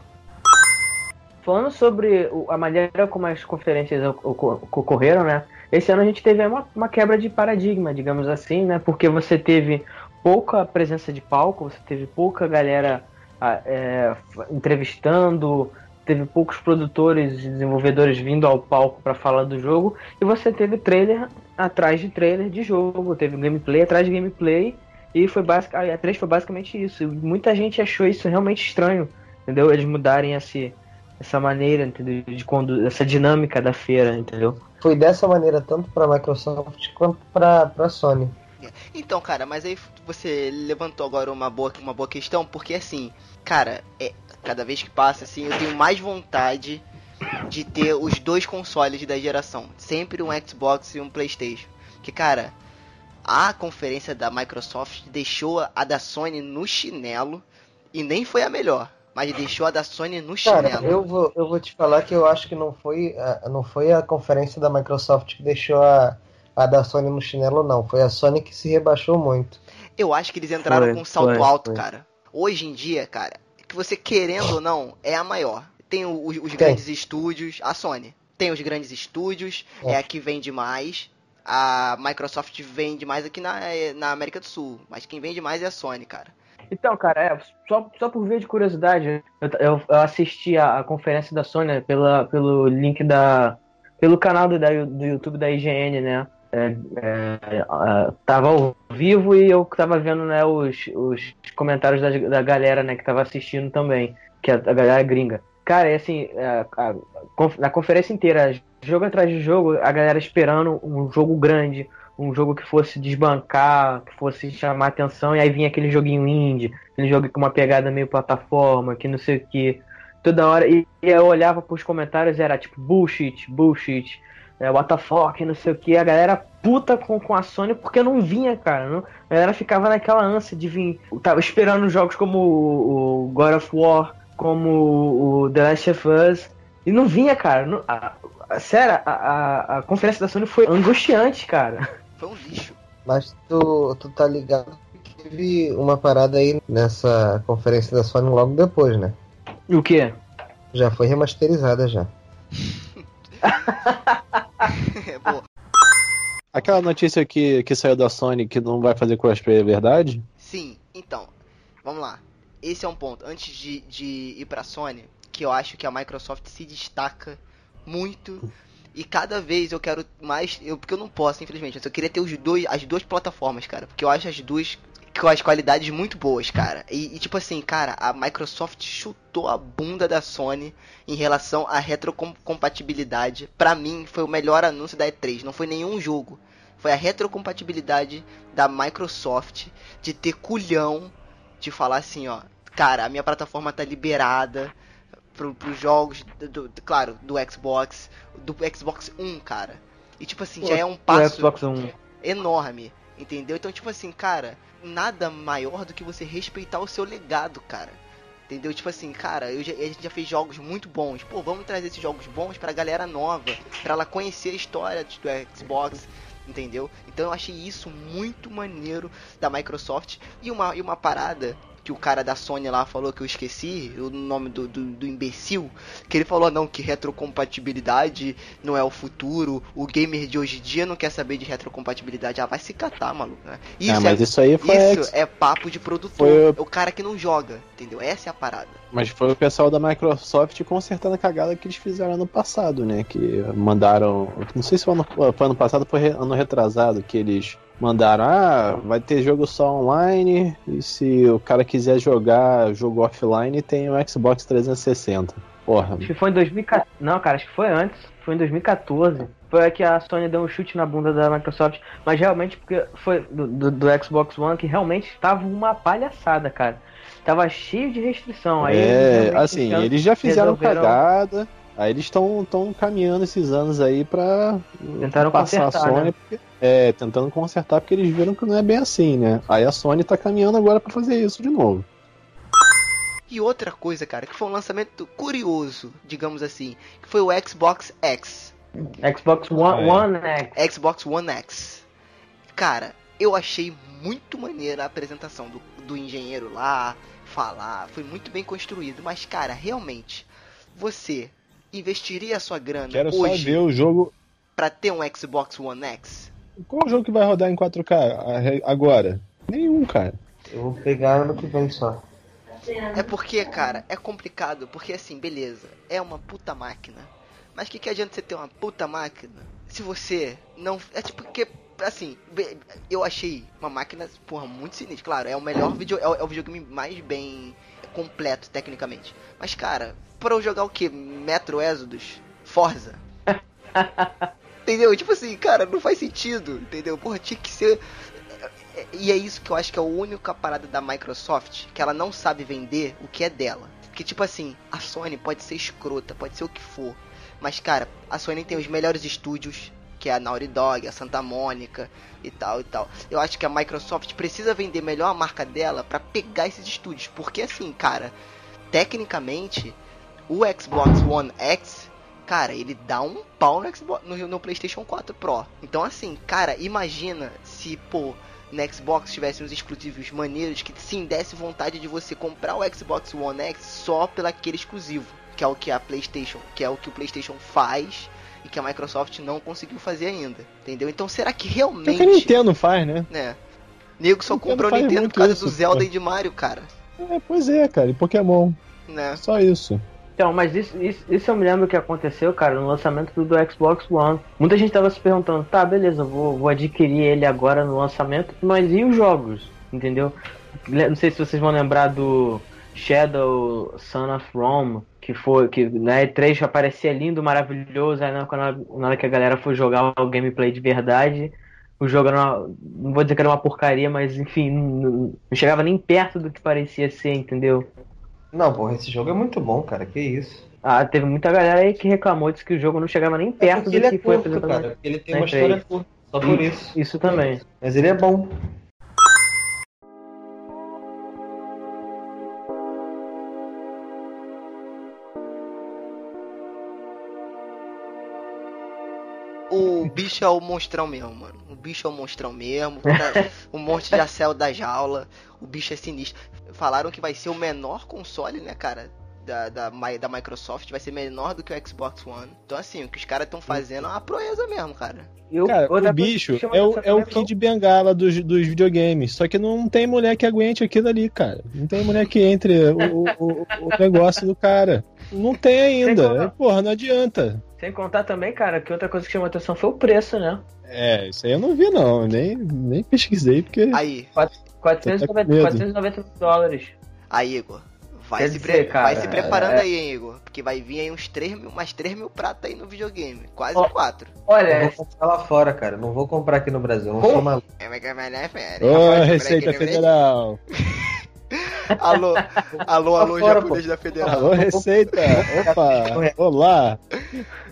Falando sobre a maneira como as conferências oco- ocorreram, né? Esse ano a gente teve uma, uma quebra de paradigma, digamos assim, né? Porque você teve pouca presença de palco, você teve pouca galera ah, é, entrevistando, teve poucos produtores e desenvolvedores vindo ao palco para falar do jogo, e você teve trailer atrás de trailer de jogo, teve gameplay atrás de gameplay, e foi basic, a E3 foi basicamente isso. E muita gente achou isso realmente estranho, entendeu? Eles mudarem esse essa maneira, entendeu? De quando essa dinâmica da feira, entendeu? Foi dessa maneira tanto pra Microsoft quanto pra, pra Sony. Então, cara, mas aí você levantou agora uma boa, uma boa questão, porque assim, cara, é, cada vez que passa, assim, eu tenho mais vontade de ter os dois consoles da geração. Sempre um Xbox e um Playstation. Que, cara, a conferência da Microsoft deixou a da Sony no chinelo e nem foi a melhor. mas deixou a da Sony no Cara, chinelo. eu vou, eu vou te falar que eu acho que não foi, a- não foi a conferência da Microsoft que deixou a, a da Sony no chinelo, não. Foi a Sony que se rebaixou muito. Eu acho que eles entraram Foi, com um salto foi, alto, foi. cara. Hoje em dia, cara, que você querendo ou não, é a maior. Tem os, os grandes estúdios, a Sony. Tem os grandes estúdios, é. É. a que vende mais. A Microsoft vende mais aqui na, é, na América do Sul. Mas quem vende mais é a Sony, cara. Então, cara, é, só, só por via de curiosidade, eu, eu, eu assisti a, a conferência da Sony pela, pelo link da. pelo canal do, da, do YouTube da IGN, né? É, é, tava ao vivo e eu tava vendo né, os, os comentários da, da galera né, que tava assistindo também, que é a, a galera gringa. Cara, é assim, a- a- na conferência inteira, jogo atrás de jogo, a galera esperando um jogo grande, um jogo que fosse desbancar, que fosse chamar atenção, e aí vinha aquele joguinho indie, aquele jogo com uma pegada meio plataforma, que não sei o que. Toda hora, e, e eu olhava pros comentários era tipo bullshit, bullshit, é, what the fuck, não sei o que. A galera puta com, com a Sony porque não vinha, cara. Não, a galera ficava naquela ânsia de vir. Tava esperando jogos como o, o God of War, como o The Last of Us, e não vinha, cara. Não- a- a- sério, a, a, a conferência da Sony foi angustiante, cara. Foi um lixo. Mas tu, tu tá ligado que teve uma parada aí nessa conferência da Sony logo depois, né? E o quê? Já foi remasterizada já. É, pô, Aquela notícia que, que saiu da Sony que não vai fazer crossplay é verdade? Sim, então, vamos lá. Esse é um ponto. Antes de, de ir pra Sony, que eu acho que a Microsoft se destaca muito. E cada vez eu quero mais. Eu, porque eu não posso, infelizmente. mas Eu queria ter os dois, as duas plataformas, cara. Porque eu acho as duas com as qualidades muito boas, cara. E, e, tipo assim, cara, a Microsoft chutou a bunda da Sony em relação à retrocompatibilidade. Pra mim, foi o melhor anúncio da E3. Não foi nenhum jogo. Foi a retrocompatibilidade da Microsoft de ter culhão de falar assim, ó. Cara, a minha plataforma tá liberada pro, pros jogos, do, do- claro, do Xbox, do Xbox One, cara. E tipo assim, já é um passo enorme, entendeu? Então, tipo assim, cara, nada maior do que você respeitar o seu legado, cara. Entendeu? Tipo assim, cara, eu já- a gente já fez jogos muito bons. Pô, vamos trazer esses jogos bons pra galera nova, pra ela conhecer a história do Xbox, entendeu? Então eu achei isso muito maneiro da Microsoft. E uma, e uma parada que o cara da Sony lá falou que eu esqueci, o nome do, do, do imbecil, que ele falou não, que retrocompatibilidade não é o futuro, o gamer de hoje em dia não quer saber de retrocompatibilidade, ah, vai se catar, maluco, né? Isso, ah, mas é, isso aí foi. isso ex- é papo de produtor, Foi- é o cara que não joga, entendeu? Essa é a parada. Mas foi o pessoal da Microsoft consertando a cagada que eles fizeram ano passado, né? Que mandaram. Não sei se foi ano, foi ano passado ou foi ano retrasado, que eles mandaram, ah, vai ter jogo só online, e se o cara quiser jogar jogo offline, tem o Xbox 360. Porra, Acho que foi em 2014. Não, cara, acho que foi antes. Foi em 2014. Foi que a Sony deu um chute na bunda da Microsoft. Mas realmente, porque foi do, do, do Xbox One que realmente tava uma palhaçada, cara. Tava cheio de restrição. Aí eles é, realmente assim, eles já fizeram resolveram- cagada. Aí eles estão tão caminhando esses anos aí pra Tentaram passar consertar, a Sony. né? porque- é, tentando consertar porque eles viram que não é bem assim, né? Aí a Sony tá caminhando agora pra fazer isso de novo. E outra coisa, cara, que foi um lançamento curioso, digamos assim, que foi o Xbox X. Xbox One, É. One X. Xbox One X. Cara, eu achei muito maneira a apresentação do, do engenheiro lá, falar, foi muito bem construído, mas cara, realmente, você investiria a sua grana Quero só hoje ver o jogo. pra ter um Xbox One X? Qual jogo que vai rodar em 4K a- agora? Nenhum, cara. Eu vou pegar ano que vem só. É porque, cara, é complicado, porque assim, beleza, é uma puta máquina. Mas que que adianta você ter uma puta máquina se você não. É tipo que, assim, eu achei uma máquina, porra, muito sinistra. Claro, é o melhor vídeo, é o, é o videogame mais bem completo, tecnicamente. Mas, cara, pra eu jogar o que? Metro Exodus? Forza? entendeu? Tipo assim, cara, não faz sentido, entendeu? Porra, tinha que ser. E é isso que eu acho que é a única parada da Microsoft que ela não sabe vender o que é dela. Que tipo assim, a Sony pode ser escrota, pode ser o que for. Mas cara, a Sony tem os melhores estúdios, que é a Naughty Dog, a Santa Mônica e tal e tal. Eu acho que a Microsoft precisa vender melhor a marca dela pra pegar esses estúdios, porque assim, cara, tecnicamente, o Xbox One X, cara, ele dá um pau no, Xbox, no, no PlayStation 4 Pro. Então, assim, cara, imagina se, pô, no Xbox tivesse uns exclusivos maneiros que sim desse vontade de você comprar o Xbox One X só pelo aquele exclusivo, que é o que a PlayStation, que é o que o PlayStation faz e que a Microsoft não conseguiu fazer ainda, entendeu? Então será que É que realmente, a Nintendo faz, né? né? Nego só comprou o Nintendo por causa isso, do Zelda pô. e de Mario, cara, É, pois é, cara. E Pokémon. né? Só isso. Então, mas isso, isso, isso eu me lembro que aconteceu, cara, no lançamento do, do Xbox One. Muita gente tava se perguntando, tá, beleza, vou, vou adquirir ele agora no lançamento, mas e os jogos? Entendeu? Não sei se vocês vão lembrar do Shadow Son of Rome, que foi, que na E3 aparecia lindo, maravilhoso, aí na, quando- na hora que a galera foi jogar o gameplay de verdade, o jogo era uma, não vou dizer que era uma porcaria, mas enfim, não, não chegava nem perto do que parecia ser, entendeu? Não, porra, esse jogo é muito bom, cara. Que isso. Ah, teve muita galera aí que reclamou, disse que o jogo não chegava nem É perto porque do que é foi curto, apresentado. cara. Ele tem uma E3. história curta. Só por isso. Isso também. Mas ele é bom. Bicho é o monstrão mesmo, mano. O bicho é o monstrão mesmo. tá- o monstro já saiu da jaula. O bicho é sinistro. Falaram que vai ser o menor console, né, cara? Da, da, da Microsoft vai ser menor do que o Xbox One. Então, assim, o que os caras estão fazendo é uma proeza mesmo, cara. E o- Cara, o bicho é o, é o são- Kid Bengala dos, dos videogames. Só que não tem mulher que aguente aquilo ali, cara. Não tem mulher que entre o, o- o negócio do cara. Não tem ainda. contar. É, Porra, não adianta. Sem contar também, cara, que outra coisa que chamou atenção foi o preço, né? É, isso aí eu não vi, não. Nem, nem pesquisei, porque. Aí, 490, Tô até com medo. 490 dólares. aí, Igor. Vai, Quer se, dizer, pre- cara, vai se preparando é- aí, hein, Igor. Porque vai vir aí uns 3 mil, mais 3 mil pratos aí no videogame. Quase Ó. 4. Eu Olha, vou comprar lá fora, cara. Não vou comprar aqui no Brasil. Eu não sou maluco. É. Ô, Rapaz, Receita. Federal. Alô, alô, alô, Fora, japonês da Federal. Alô, Receita. Opa, olá.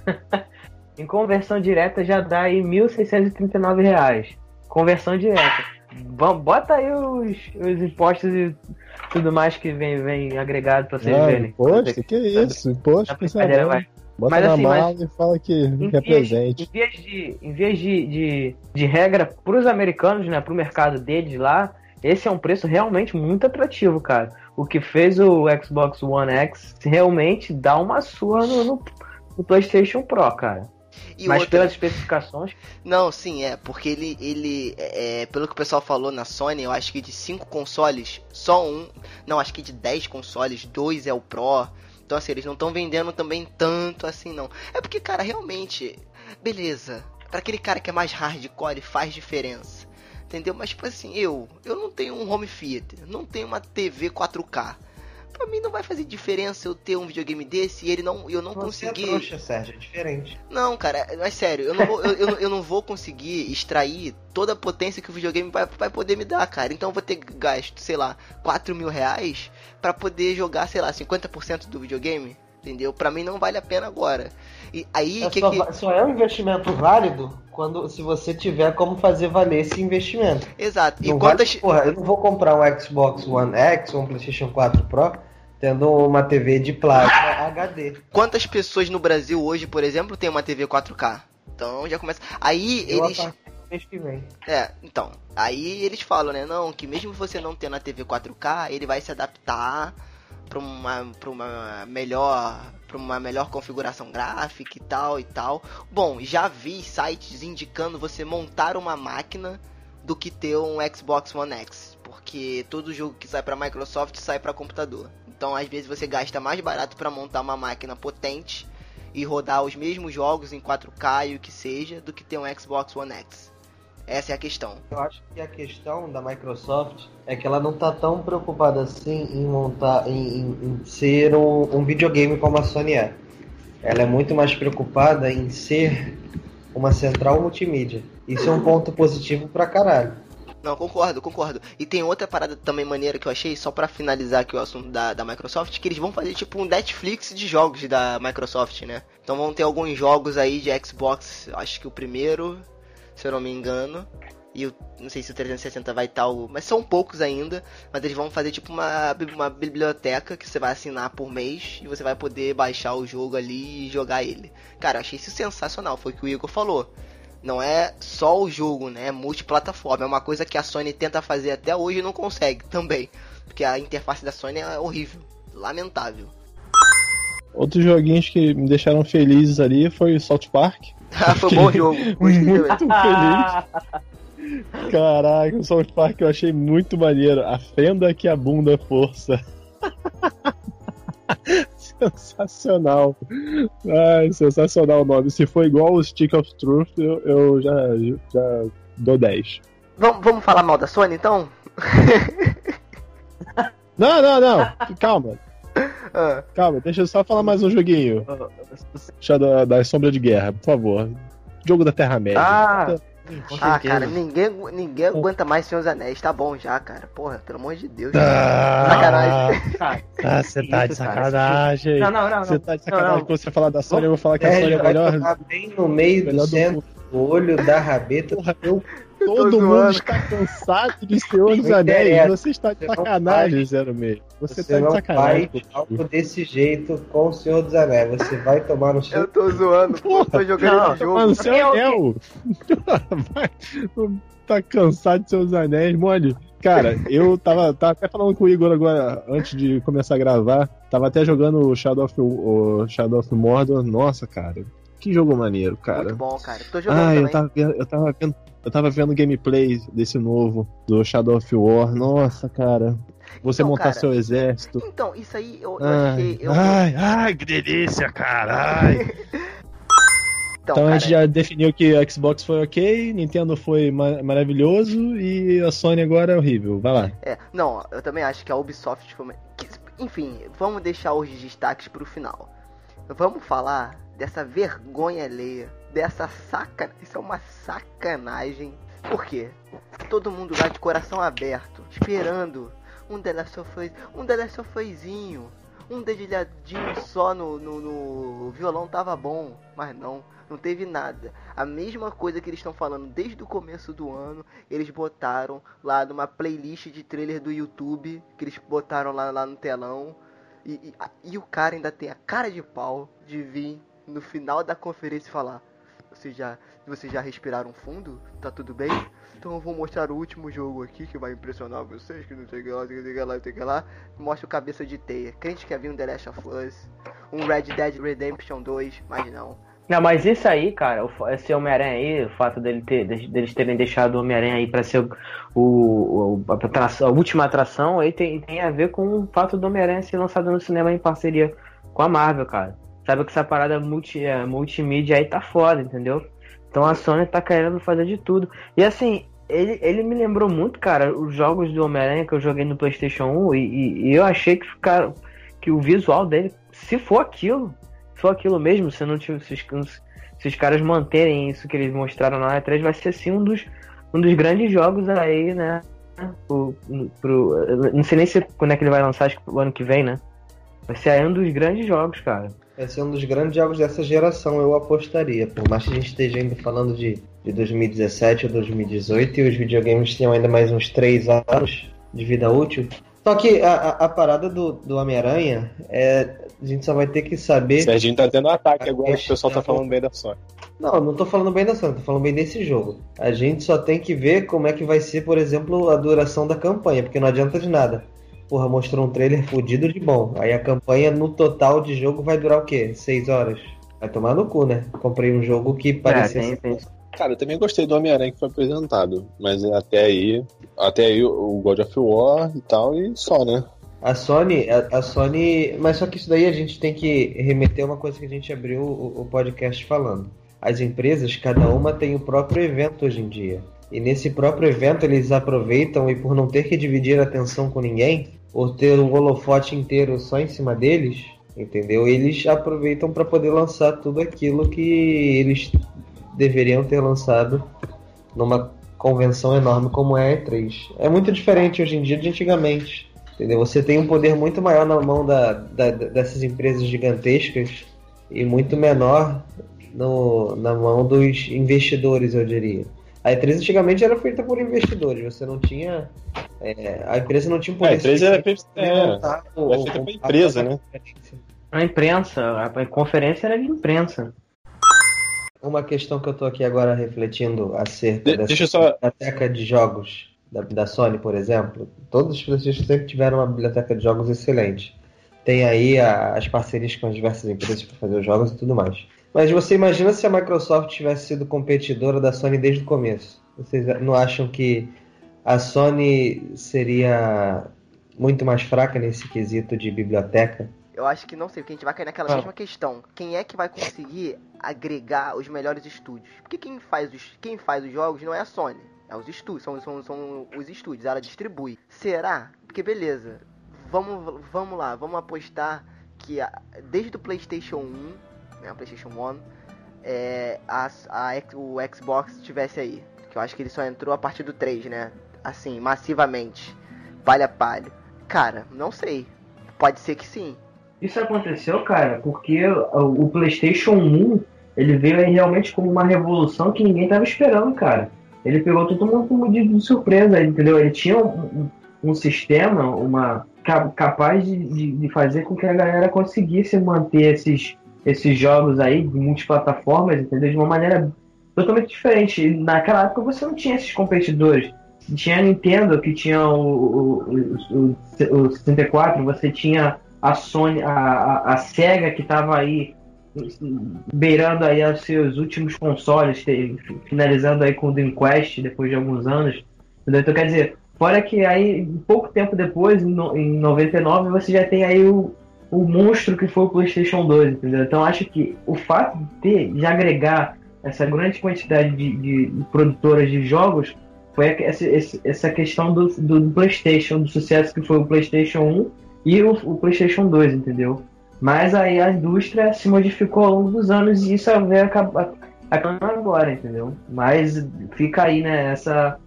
em conversão direta já dá aí 1.639 reais. Conversão direta. Bota aí os, os impostos e tudo mais que vem, vem agregado pra vocês Ah, verem. imposto? Que isso? Imposto? Que vai. Bota Mas na assim, mas- mala e fala que Em vias, represente. em vias de, em vias de, de, de regra pros americanos, né, pro mercado deles lá, esse é um preço realmente muito atrativo, cara. O que fez o Xbox One X realmente dá uma surra no, no, no PlayStation Pro, cara. E Mas outra, pelas especificações, Não, sim, é, porque ele, ele é, pelo que o pessoal falou na Sony, eu acho que de 5 consoles, só um, não, acho que de 10 consoles, dois é o Pro. Então assim, eles não estão vendendo também tanto assim, não. É porque, cara, realmente, beleza, pra aquele cara que é mais hardcore faz diferença. Entendeu? Mas tipo assim, eu, eu não tenho um home theater, não tenho uma TV 4K. Pra mim não vai fazer diferença eu ter um videogame desse e ele não, eu não Você é conseguir. trouxa, Sérgio. É diferente. Não, cara, mas sério, eu não vou, eu, eu, eu não vou conseguir extrair toda a potência que o videogame vai, vai poder me dar, cara. Então eu vou ter gasto, sei lá, 4 mil reais pra poder jogar, sei lá, 50% do videogame. Entendeu? Pra mim não vale a pena agora. E aí, É que só, que. só é um investimento válido quando se você tiver como fazer valer esse investimento. Exato. E Não quantas. vale- porra, eu não vou comprar um Xbox One X ou um PlayStation 4 Pro tendo uma TV de plasma HD. Quantas pessoas no Brasil hoje, por exemplo, tem uma TV 4K? Então já começa. Aí Eu eles. mês que vem. É, então. Aí eles falam, né? Não, que mesmo você não tendo a TV 4K, ele vai se adaptar pra uma, uma melhor. Pra uma melhor configuração gráfica e tal e tal. Bom, já vi sites indicando você montar uma máquina do que ter um Xbox One X. Porque todo jogo que sai pra Microsoft sai pra computador. Então às vezes você gasta mais barato pra montar uma máquina potente e rodar os mesmos jogos em 4K e o que seja do que ter um Xbox One X. Essa é a questão. Eu acho que a questão da Microsoft é que ela não tá tão preocupada assim em montar, em, em- em ser um, um videogame como a Sony é. Ela é muito mais preocupada em ser uma central multimídia. Isso é um ponto positivo pra caralho. Não, concordo, concordo. E tem outra parada também maneira que eu achei, só pra finalizar aqui o assunto da, da Microsoft, que eles vão fazer tipo um Netflix de jogos da Microsoft, né? Então vão ter alguns jogos aí de Xbox, acho que o primeiro, se eu não me engano. E o, não sei se o 360 vai estar. mas são poucos ainda. Mas eles vão fazer tipo uma, uma biblioteca que você vai assinar por mês. E você vai poder baixar o jogo ali e jogar ele. Cara, achei isso sensacional. Foi o que o Igor falou. Não é só o jogo, né? É multiplataforma. É uma coisa que a Sony tenta fazer até hoje e não consegue também. Porque a interface da Sony é horrível. Lamentável. Outros joguinhos que me deixaram felizes ali foi o South Park. Ah, foi bom jogo. Muito feliz. Caraca, o South Park eu achei muito maneiro. A fenda que abunda força. sensacional. Ai, sensacional o nome. Se for igual o Stick of Truth, eu, eu já, já dou 10. Vamos, vamos falar mal da Sony então? Não, não, não. Calma, Ah, calma. Deixa eu só falar mais um joguinho. Shadow da Sombra de Guerra, por favor. Jogo da Terra-média. Ah, ah, cara, ninguém, ninguém aguenta mais Senhor dos Anéis. Tá bom já, cara. Porra, pelo amor de Deus. Ah, Sacanagem. Ah, você tá de sacanagem. Não, não, não. Você tá de sacanagem. Não. Quando você falar da Sony, eu vou falar que a É, é a vai melhor. tocar bem no meio melhor do do centro do olho da rabeta. Porra, eu, Eu tô todo mundo zoando. está cansado de Senhor dos Não Anéis. interessa. Você está de Você não sacanagem. Zero Meio. Você, Você tá de sacanagem. faz algo desse jeito com o Senhor dos Anéis. Você vai tomar no Eu seu. tô zoando, pô. Eu tô jogando Não, jogo. Mano, é Eu- anel. Vai, tá cansado de seus anéis, mole. Cara, eu tava, tava até falando com o Igor agora, antes de começar a gravar. Tava até jogando o Shadow of, o Shadow of Mordor. Nossa, cara. Que jogo maneiro, cara. Muito bom, cara. Tô jogando Ah, eu tava, vendo, eu tava vendo. Eu tava vendo gameplay desse novo, do Shadow of War. Nossa, cara. Você Então, montar cara, seu exército. Então, isso aí eu, eu Ai, achei. Eu, ai, ai, que delícia, caralho. então, Então a cara, gente já definiu que a Xbox foi ok, Nintendo foi ma- maravilhoso e a Sony agora é horrível. Vai lá. É, não, eu também acho que a Ubisoft foi. enfim, vamos deixar os destaques pro final. Vamos falar dessa vergonha alheia, dessa saca. Isso é uma sacanagem. Por quê? Todo mundo lá de coração aberto, esperando um The of Us, um The Last of um dedilhadinho só no, no, no violão tava bom, mas não, não teve nada. A mesma coisa que eles estão falando desde o começo do ano, eles botaram lá numa playlist de trailer do YouTube, que eles botaram lá, lá no telão, e, e, e o cara ainda tem a cara de pau de vir no final da conferência e falar: Vocês já, vocês já respiraram fundo? Tá tudo bem? Então eu vou mostrar o último jogo aqui que vai impressionar vocês, que não sei o que lá, não sei o que lá, não sei o que lá. Mostra o cabeça de teia. Crente que havia um The Last of Us, um Red Dead Redemption 2, mas não. Não, mas isso aí, cara, esse Homem-Aranha aí, o fato dele ter, de- deles terem deixado o Homem-Aranha aí pra ser o- o- a, atração- a última atração, aí tem, tem a ver com o fato do Homem-Aranha ser lançado no cinema em parceria com a Marvel, cara. Sabe que essa parada multi, é, multimídia aí tá foda, entendeu? Então a Sony tá querendo fazer de tudo. E assim, ele, ele me lembrou muito, cara, os jogos do Homem-Aranha que eu joguei no PlayStation 1 e, e- eu achei que ficaram. que o visual dele, se for aquilo, se for aquilo mesmo, se não tiver. Se, se os caras manterem isso que eles mostraram na E3, vai ser sim um dos, um dos grandes jogos aí, né? Pro, pro, não sei nem se quando é que ele vai lançar, acho que pro ano que vem, né? Vai ser aí um dos grandes jogos, cara. Vai ser um dos grandes jogos dessa geração, eu apostaria. Por mais que a gente esteja ainda falando de, de 2017 ou 2018 e os videogames tenham ainda mais uns 3 anos de vida útil. Só que a, a, a parada do, do Homem-Aranha é. A gente só vai ter que saber. Serginho tá tendo um ataque agora que o pessoal tá falando bem da Sony. Não, não tô falando bem da Sony, tô falando bem desse jogo. A gente só tem que ver como é que vai ser, por exemplo, a duração da campanha, porque não adianta de nada. Porra, mostrou um trailer fudido de bom. Aí a campanha no total de jogo vai durar o quê? Seis horas? Vai tomar no cu, né? Comprei um jogo que parecia É, tem- ser- tem- Cara, eu também gostei do Homem-Aranha que foi apresentado. Mas até aí. Até aí o God of War e tal, e só, né? A Sony, a, a Sony. Mas só que isso daí a gente tem que remeter a uma coisa que a gente abriu o, o podcast falando. As empresas, cada uma tem o próprio evento hoje em dia. E nesse próprio evento eles aproveitam e por não ter que dividir a atenção com ninguém, ou ter um holofote inteiro só em cima deles, entendeu? Eles aproveitam para poder lançar tudo aquilo que eles deveriam ter lançado numa convenção enorme como é a E3. É muito diferente hoje em dia de antigamente. Entendeu? Você tem um poder muito maior na mão da, da- dessas empresas gigantescas e muito menor no, na mão dos investidores, eu diria. A E3 antigamente era feita por investidores, você não tinha. É, a empresa não tinha um É, poder a empresa era, é, o- é feita pra empresa, né? A imprensa, a conferência era de imprensa. Uma questão que eu tô aqui agora refletindo acerca De- dessa deixa só- biblioteca de jogos da, da Sony, por exemplo. Todos os PlayStation sempre tiveram uma biblioteca de jogos excelente. Tem aí a- as parcerias com as diversas empresas para fazer os jogos e tudo mais. Mas você imagina se a Microsoft tivesse sido competidora da Sony desde o começo? Vocês não acham que a Sony seria muito mais fraca nesse quesito de biblioteca? Eu acho que não sei, porque a gente vai cair naquela Ah. mesma questão. Quem é que vai conseguir agregar os melhores estúdios? Porque quem faz os, quem faz os jogos não é a Sony, é os estúdios, são, são, são os estúdios, ela distribui. Será? Porque beleza, vamos, vamos lá, vamos apostar que a- desde o PlayStation 1, né, o PlayStation 1, é, a, a o Xbox estivesse aí. Que eu acho que ele só entrou a partir do 3, né? Assim, massivamente, palha a palha. Cara, não sei. Pode ser que sim. Isso aconteceu, cara, porque o PlayStation 1 ele veio realmente como uma revolução que ninguém tava esperando, cara. Ele pegou todo mundo como de, surpresa, entendeu? Ele tinha um, um- um sistema, uma ca- capaz de, de, de fazer com que a galera conseguisse manter esses, esses jogos aí de multiplataformas, entendeu? De uma maneira totalmente diferente. E naquela época você não tinha esses competidores. Tinha a Nintendo, que tinha o, o, o, o, o 64, você tinha a Sony, a, a, a Sega que estava aí beirando aí os seus últimos consoles, finalizando aí com o Dreamcast depois de alguns anos. Entendeu? Então quer dizer, fora que aí pouco tempo depois, em no- em 99, você já tem aí o, o monstro que foi o PlayStation 2, entendeu? Então acho que o fato de ter, de agregar essa grande quantidade de, de produtoras de jogos foi essa, essa- questão do, do PlayStation, do sucesso que foi o PlayStation 1 e o, o PlayStation 2, entendeu? Mas aí a indústria se modificou ao longo dos anos e isso veio acabar agora, entendeu? Mas fica aí, né, essa,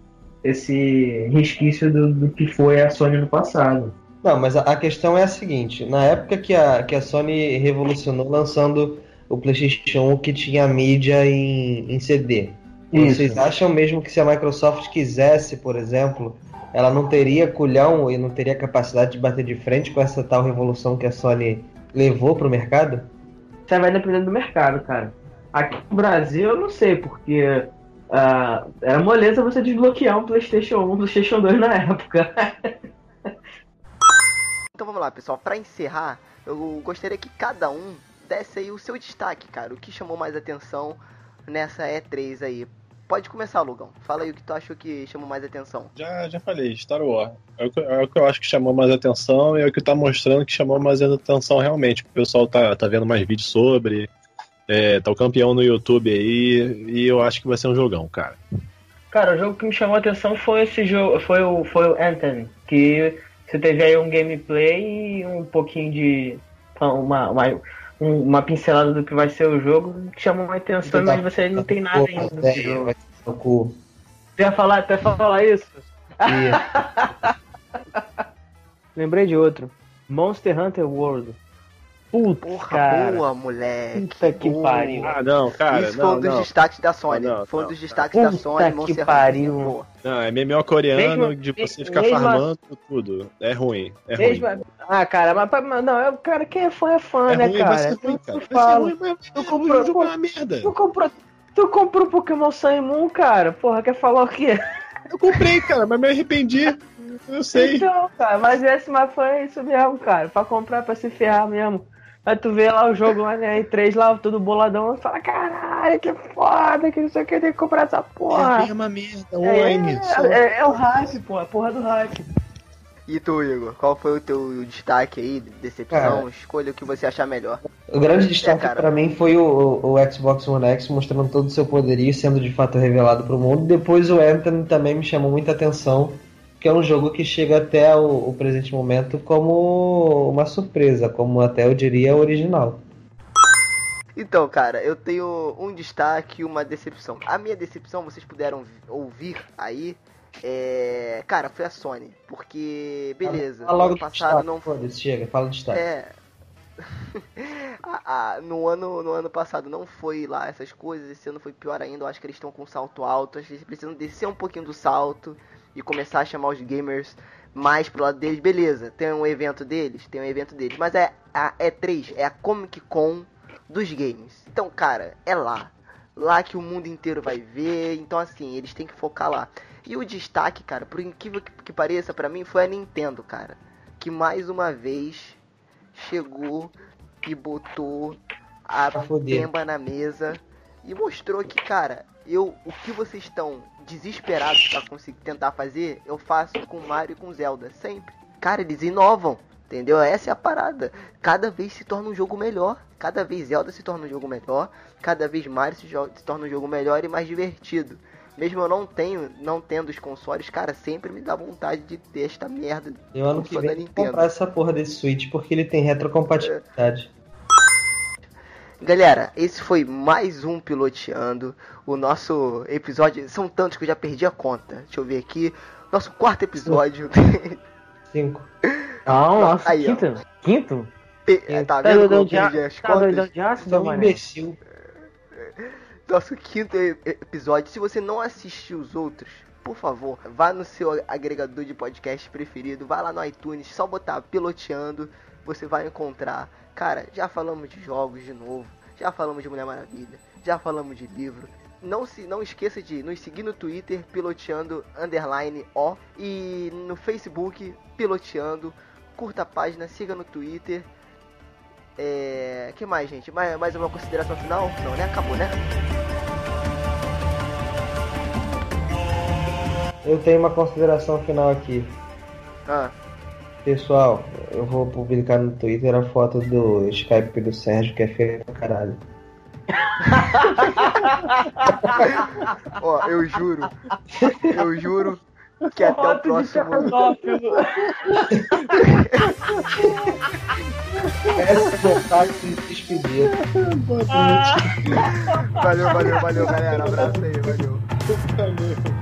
esse resquício do, do que foi a Sony no passado. Não, mas a, a questão é a seguinte: na época que a, que a Sony revolucionou lançando o PlayStation 1 que tinha mídia em, em CD, vocês acham mesmo que se a Microsoft quisesse, por exemplo, ela não teria culhão e não teria capacidade de bater de frente com essa tal revolução que a Sony levou para o mercado? Isso vai depender do mercado, cara. Aqui no Brasil eu não sei, porque ah, era moleza você desbloquear um PlayStation 1, um PlayStation 2 na época. Então vamos lá, pessoal. Pra encerrar, eu gostaria que cada um desse aí o seu destaque, cara. O que chamou mais atenção nessa E3 aí. Pode começar, Lugão. Fala aí o que tu achou que chamou mais atenção. Já, já falei, Star Wars. É o, que, é o que eu acho que chamou mais atenção e é o que tá mostrando que chamou mais atenção realmente. O pessoal tá, tá vendo mais vídeos sobre. É, tá o campeão no YouTube aí e eu acho que vai ser um jogão, cara. Cara, o jogo que me chamou a atenção foi esse jogo, foi o, foi o Anthem, que você teve aí um gameplay e um pouquinho de. uma, uma, um- uma pincelada do que vai ser o jogo, que chamou a atenção, mas você não tem nada ainda velho, jogo. cu. Você ia falar, até falar isso? Lembrei de outro. Monster Hunter World. Putz, Porra, cara. boa, moleque. Puta que boa. pariu. Ah, não, cara, Isso foi não, um dos não. destaques da Sony. Não, não, foi um dos não. destaques da Puta Sony. que Monster Hunter. pariu. Não, é MMO coreano Mesmo- de você ficar farmando tudo. É ruim, é ruim. Ah, cara, mas, mas não, é o cara quem é fã é fã, É né, ruim, vai cara? ser É ruim, tudo cara. que eu Vai ser falo. ruim, mas Tu comprou- jogo é uma merda. Tu comprou, tu comprou Pokémon Sun Moon, cara? Porra, quer falar o quê? Eu comprei, cara, mas me arrependi. Eu sei. Então, cara, mas esse mas foi isso mesmo, cara. Pra comprar, pra se ferrar mesmo. Aí tu vê lá o jogo lá, né? três lá, tudo boladão, e fala, caralho, que foda, que não sei o que, tem que comprar essa É porra. mesma merda É, online. só. é, é, é o hype, pô, a porra do hype. E tu, Igor? Qual foi o teu destaque aí? Decepção? Cara. Escolha o que você achar melhor. O grande destaque É, pra mim foi o, o Xbox One X mostrando todo o seu poderio sendo de fato revelado pro mundo. Depois o Anthem também me chamou muita atenção, que é um jogo que chega até o, o presente momento como uma surpresa, como até eu diria original. Então, cara, eu tenho um destaque e uma decepção. A minha decepção, vocês puderam vi- ouvir aí, é... Cara, foi a Sony. Porque, beleza, Fala logo ano passado destaque, não foda-se, chega, fala de destaque. É. a, a- no, ano, no ano passado não foi lá essas coisas, esse ano foi pior ainda. Eu acho que eles estão com um salto alto. Acho que eles precisam descer um pouquinho do salto e começar a chamar os gamers mais pro lado deles. Beleza, tem um evento deles, tem um evento deles. Mas é a E3, é a Comic Con dos games. Então, cara, é lá. Lá que o mundo inteiro vai ver. Então, assim, eles têm que focar lá. E o destaque, cara, por incrível que, que pareça, pra mim, foi a Nintendo, cara. Que mais uma vez chegou e botou a pemba na mesa e mostrou que, cara, eu o que vocês estão desesperados pra conseguir tentar fazer, eu faço com Mario e com Zelda, sempre. Cara, eles inovam, entendeu? Essa é a parada. Cada vez se torna um jogo melhor, cada vez Zelda se torna um jogo melhor, cada vez Mario se, se torna um jogo melhor e mais divertido. Mesmo eu não tenho, não tendo os consoles, cara, sempre me dá vontade de ter esta merda. Eu ano Como que vem comprar essa porra desse Switch porque ele tem retrocompatibilidade. Galera, esse foi mais um Piloteando. O nosso episódio. São tantos que eu já perdi a conta. Deixa eu ver aqui. Nosso quarto episódio. Cinco. Não, nossa, Aí, ó. quinto? Quinto? tá Tá vendo como de perdi aço? as Tá contas? de é meu um mané? imbecil. Nosso quinto episódio. Se você não assistiu os outros, por favor, vá no seu agregador de podcast preferido. Vá lá no iTunes, só botar Piloteando. Você vai encontrar. Cara, já falamos de jogos de novo. Já falamos de Mulher Maravilha. Já falamos de livro. Não, se, não esqueça de nos seguir no Twitter, piloteando underline O. E no Facebook, piloteando. Curta a página, siga no Twitter. É. que mais, gente? Mais, mais uma consideração final? Não, né? Acabou, né? Eu tenho uma consideração final aqui. Ah, Pessoal, eu vou publicar no Twitter a foto do Skype do Sérgio, que é feio pra caralho. ó, eu juro. Eu juro que até o Foto próximo. Essa vontade de se despedir. Valeu, valeu, valeu, galera. Abraço aí, valeu. Valeu.